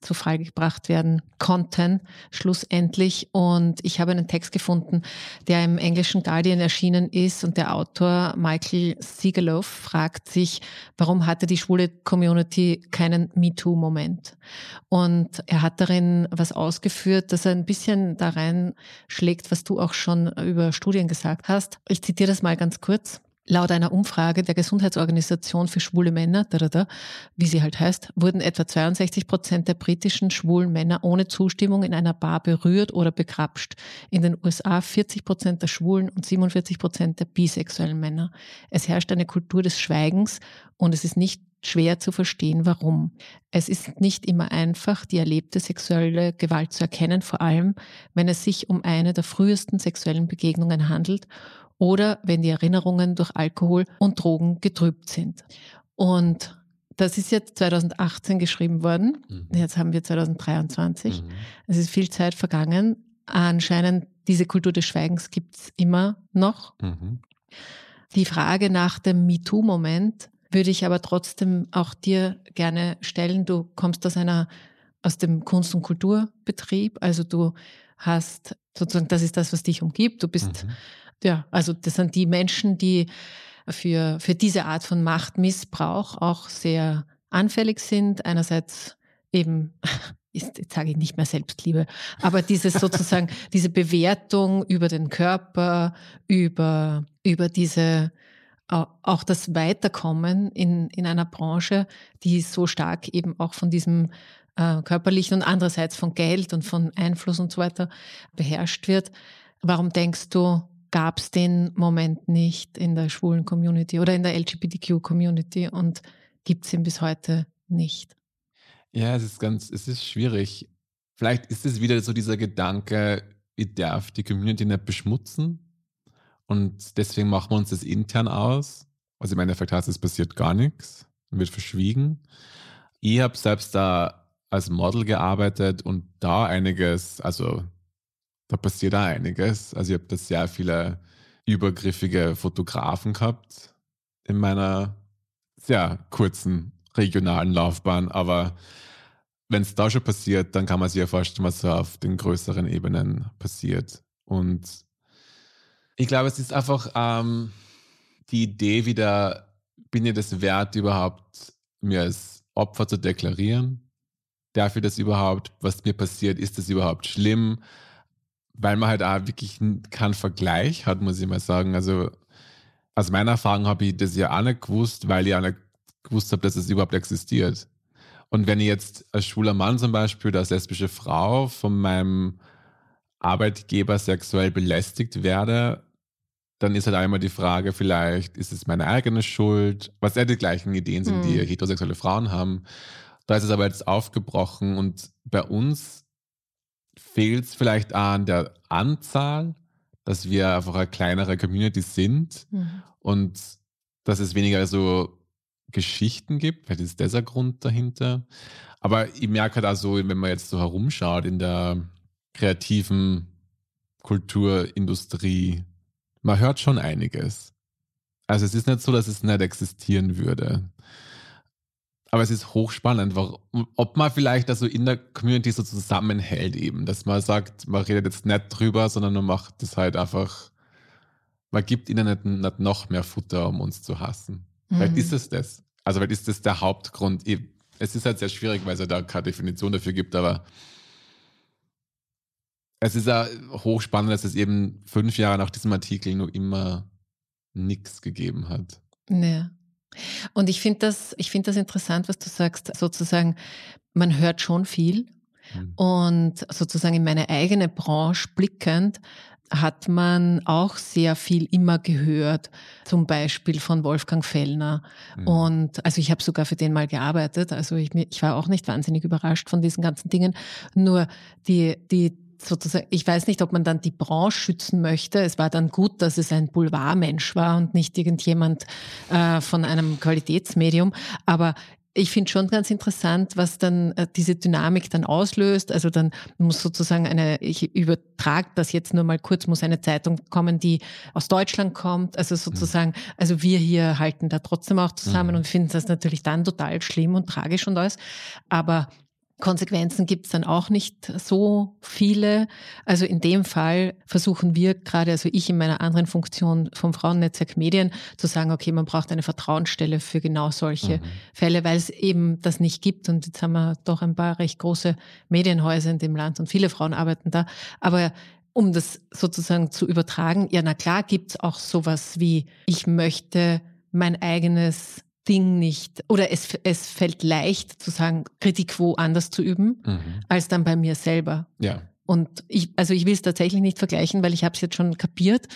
zu Fall gebracht werden konnten, schlussendlich. Und ich habe einen Text gefunden, der im englischen Guardian erschienen ist und der Autor Michael Siegelow fragt sich, warum hatte die schwule Community keinen MeToo-Moment? Und er hat darin was ausgeführt, dass er ein bisschen da rein schlägt, was du auch schon über Studien gesagt hast. Ich zitiere das mal ganz kurz. Laut einer Umfrage der Gesundheitsorganisation für schwule Männer, wie sie halt heißt, wurden etwa 62 Prozent der britischen schwulen Männer ohne Zustimmung in einer Bar berührt oder bekrapscht. In den USA 40 Prozent der schwulen und 47 Prozent der bisexuellen Männer. Es herrscht eine Kultur des Schweigens und es ist nicht schwer zu verstehen, warum. Es ist nicht immer einfach, die erlebte sexuelle Gewalt zu erkennen, vor allem wenn es sich um eine der frühesten sexuellen Begegnungen handelt oder wenn die Erinnerungen durch Alkohol und Drogen getrübt sind. Und das ist jetzt 2018 geschrieben worden. Mhm. Jetzt haben wir 2023. Mhm. Es ist viel Zeit vergangen. Anscheinend diese Kultur des Schweigens gibt es immer noch. Mhm. Die Frage nach dem MeToo-Moment würde ich aber trotzdem auch dir gerne stellen. Du kommst aus einer, aus dem Kunst- und Kulturbetrieb. Also du hast sozusagen, das ist das, was dich umgibt. Du bist mhm. Ja, also das sind die Menschen, die für, für diese Art von Machtmissbrauch auch sehr anfällig sind. Einerseits eben, (laughs) ist, jetzt sage ich nicht mehr Selbstliebe, aber dieses (laughs) sozusagen, diese Bewertung über den Körper, über, über diese, auch das Weiterkommen in, in einer Branche, die so stark eben auch von diesem äh, körperlichen und andererseits von Geld und von Einfluss und so weiter beherrscht wird. Warum denkst du, gab es den Moment nicht in der schwulen Community oder in der LGBTQ-Community und gibt es ihn bis heute nicht. Ja, es ist ganz, es ist schwierig. Vielleicht ist es wieder so dieser Gedanke, ich darf die Community nicht beschmutzen und deswegen machen wir uns das intern aus. Also im Endeffekt heißt es passiert gar nichts und wird verschwiegen. Ich habe selbst da als Model gearbeitet und da einiges, also da passiert auch einiges. Also ich habe da sehr viele übergriffige Fotografen gehabt in meiner sehr kurzen regionalen Laufbahn, aber wenn es da schon passiert, dann kann man sich ja vorstellen, was so auf den größeren Ebenen passiert. Und ich glaube, es ist einfach ähm, die Idee wieder, bin ich das wert, überhaupt mir als Opfer zu deklarieren? Ich das überhaupt? Was mir passiert, ist das überhaupt schlimm? Weil man halt auch wirklich keinen Vergleich hat, muss ich mal sagen. Also aus meiner Erfahrung habe ich das ja auch nicht gewusst, weil ich auch nicht gewusst habe, dass es überhaupt existiert. Und wenn ich jetzt als schwuler Mann zum Beispiel oder als lesbische Frau von meinem Arbeitgeber sexuell belästigt werde, dann ist halt einmal die Frage, vielleicht ist es meine eigene Schuld, was ja die gleichen Ideen sind, die hm. heterosexuelle Frauen haben. Da ist es aber jetzt aufgebrochen und bei uns fehlt es vielleicht an der Anzahl, dass wir einfach eine kleinere Community sind mhm. und dass es weniger so Geschichten gibt. Vielleicht ist das der Grund dahinter. Aber ich merke halt auch so, wenn man jetzt so herumschaut in der kreativen Kulturindustrie, man hört schon einiges. Also es ist nicht so, dass es nicht existieren würde. Aber es ist hochspannend, ob man vielleicht also in der Community so zusammenhält eben, dass man sagt, man redet jetzt nicht drüber, sondern man macht das halt einfach, man gibt ihnen nicht, nicht noch mehr Futter, um uns zu hassen. Mhm. Vielleicht ist es das. Also vielleicht ist das der Hauptgrund. Es ist halt sehr schwierig, weil es ja da keine Definition dafür gibt, aber es ist ja hochspannend, dass es eben fünf Jahre nach diesem Artikel nur immer nichts gegeben hat. Ja. Und ich finde das, ich das interessant, was du sagst, sozusagen, man hört schon viel. Mhm. Und sozusagen in meine eigene Branche blickend, hat man auch sehr viel immer gehört, zum Beispiel von Wolfgang Fellner. Mhm. Und also ich habe sogar für den mal gearbeitet, also ich, ich war auch nicht wahnsinnig überrascht von diesen ganzen Dingen. Nur die, die sozusagen, ich weiß nicht, ob man dann die Branche schützen möchte. Es war dann gut, dass es ein Boulevardmensch war und nicht irgendjemand äh, von einem Qualitätsmedium. Aber ich finde schon ganz interessant, was dann äh, diese Dynamik dann auslöst. Also dann muss sozusagen eine, ich übertrage das jetzt nur mal kurz, muss eine Zeitung kommen, die aus Deutschland kommt. Also sozusagen, also wir hier halten da trotzdem auch zusammen mhm. und finden das natürlich dann total schlimm und tragisch und alles. Aber Konsequenzen gibt es dann auch nicht so viele. Also in dem Fall versuchen wir gerade, also ich in meiner anderen Funktion vom Frauennetzwerk Medien, zu sagen, okay, man braucht eine Vertrauensstelle für genau solche mhm. Fälle, weil es eben das nicht gibt. Und jetzt haben wir doch ein paar recht große Medienhäuser in dem Land und viele Frauen arbeiten da. Aber um das sozusagen zu übertragen, ja, na klar gibt's auch sowas wie, ich möchte mein eigenes Ding nicht, oder es, es fällt leicht zu sagen, Kritik woanders zu üben, mhm. als dann bei mir selber. Ja. Und ich, also ich will es tatsächlich nicht vergleichen, weil ich habe es jetzt schon kapiert,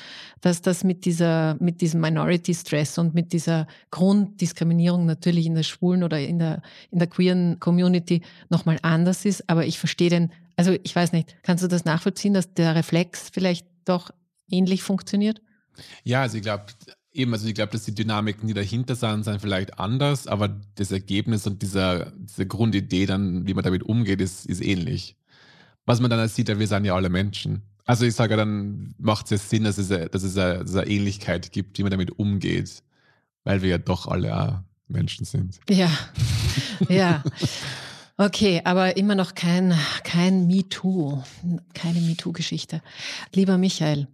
dass das mit dieser, mit diesem Minority Stress und mit dieser Grunddiskriminierung natürlich in der schwulen oder in der, in der queeren Community nochmal anders ist. Aber ich verstehe den, also ich weiß nicht, kannst du das nachvollziehen, dass der Reflex vielleicht doch ähnlich funktioniert? Ja, also ich glaube, Eben, also ich glaube, dass die Dynamiken, die dahinter sind, sind vielleicht anders, aber das Ergebnis und dieser, diese Grundidee dann, wie man damit umgeht, ist, ist ähnlich. Was man dann sieht, wir sind ja alle Menschen. Also ich sage, dann macht es ja Sinn, dass es, eine, dass es eine, dass es eine Ähnlichkeit gibt, wie man damit umgeht, weil wir ja doch alle auch Menschen sind. Ja, ja. Okay, aber immer noch kein, kein MeToo, keine MeToo-Geschichte. Lieber Michael,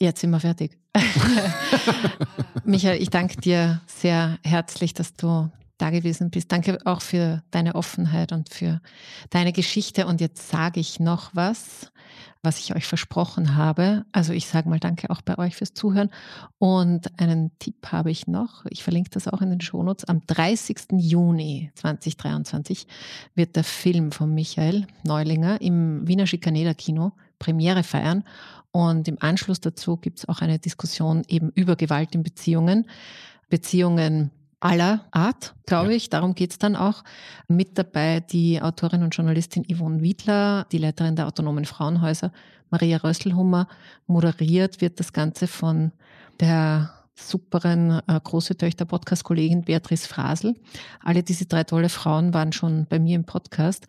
Jetzt sind wir fertig. (laughs) Michael, ich danke dir sehr herzlich, dass du da gewesen bist. Danke auch für deine Offenheit und für deine Geschichte. Und jetzt sage ich noch was, was ich euch versprochen habe. Also ich sage mal danke auch bei euch fürs Zuhören. Und einen Tipp habe ich noch. Ich verlinke das auch in den Shownotes. Am 30. Juni 2023 wird der Film von Michael Neulinger im Wiener Schikaneder Kino Premiere feiern. Und im Anschluss dazu gibt es auch eine Diskussion eben über Gewalt in Beziehungen. Beziehungen aller Art, glaube ja. ich. Darum geht es dann auch. Mit dabei die Autorin und Journalistin Yvonne Wiedler, die Leiterin der Autonomen Frauenhäuser, Maria Rösselhummer. Moderiert wird das Ganze von der superen äh, große Töchter Podcast-Kollegin Beatrice Frasel. Alle diese drei tolle Frauen waren schon bei mir im Podcast.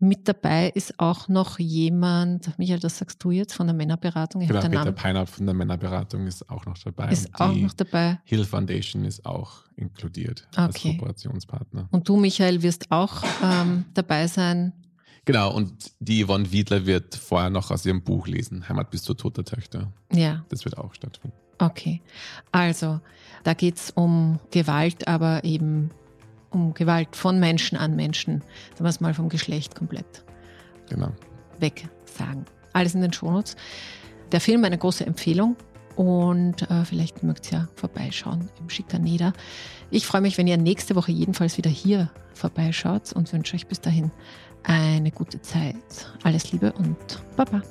Mit dabei ist auch noch jemand, Michael, das sagst du jetzt von der Männerberatung. Ich genau, Peter Peinert von der Männerberatung ist auch noch dabei. Ist auch noch dabei. Hill Foundation ist auch inkludiert okay. als Kooperationspartner. Und du, Michael, wirst auch ähm, dabei sein. Genau, und die Yvonne Wiedler wird vorher noch aus ihrem Buch lesen, Heimat bis zu toter Töchter. Ja. Das wird auch stattfinden. Okay, also da geht es um Gewalt, aber eben um Gewalt von Menschen an Menschen. Da wir es mal vom Geschlecht komplett genau. weg sagen. Alles in den Shownotes. Der Film eine große Empfehlung und äh, vielleicht mögt ihr ja vorbeischauen im Schikaneder. Ich freue mich, wenn ihr nächste Woche jedenfalls wieder hier vorbeischaut und wünsche euch bis dahin eine gute Zeit. Alles Liebe und Baba.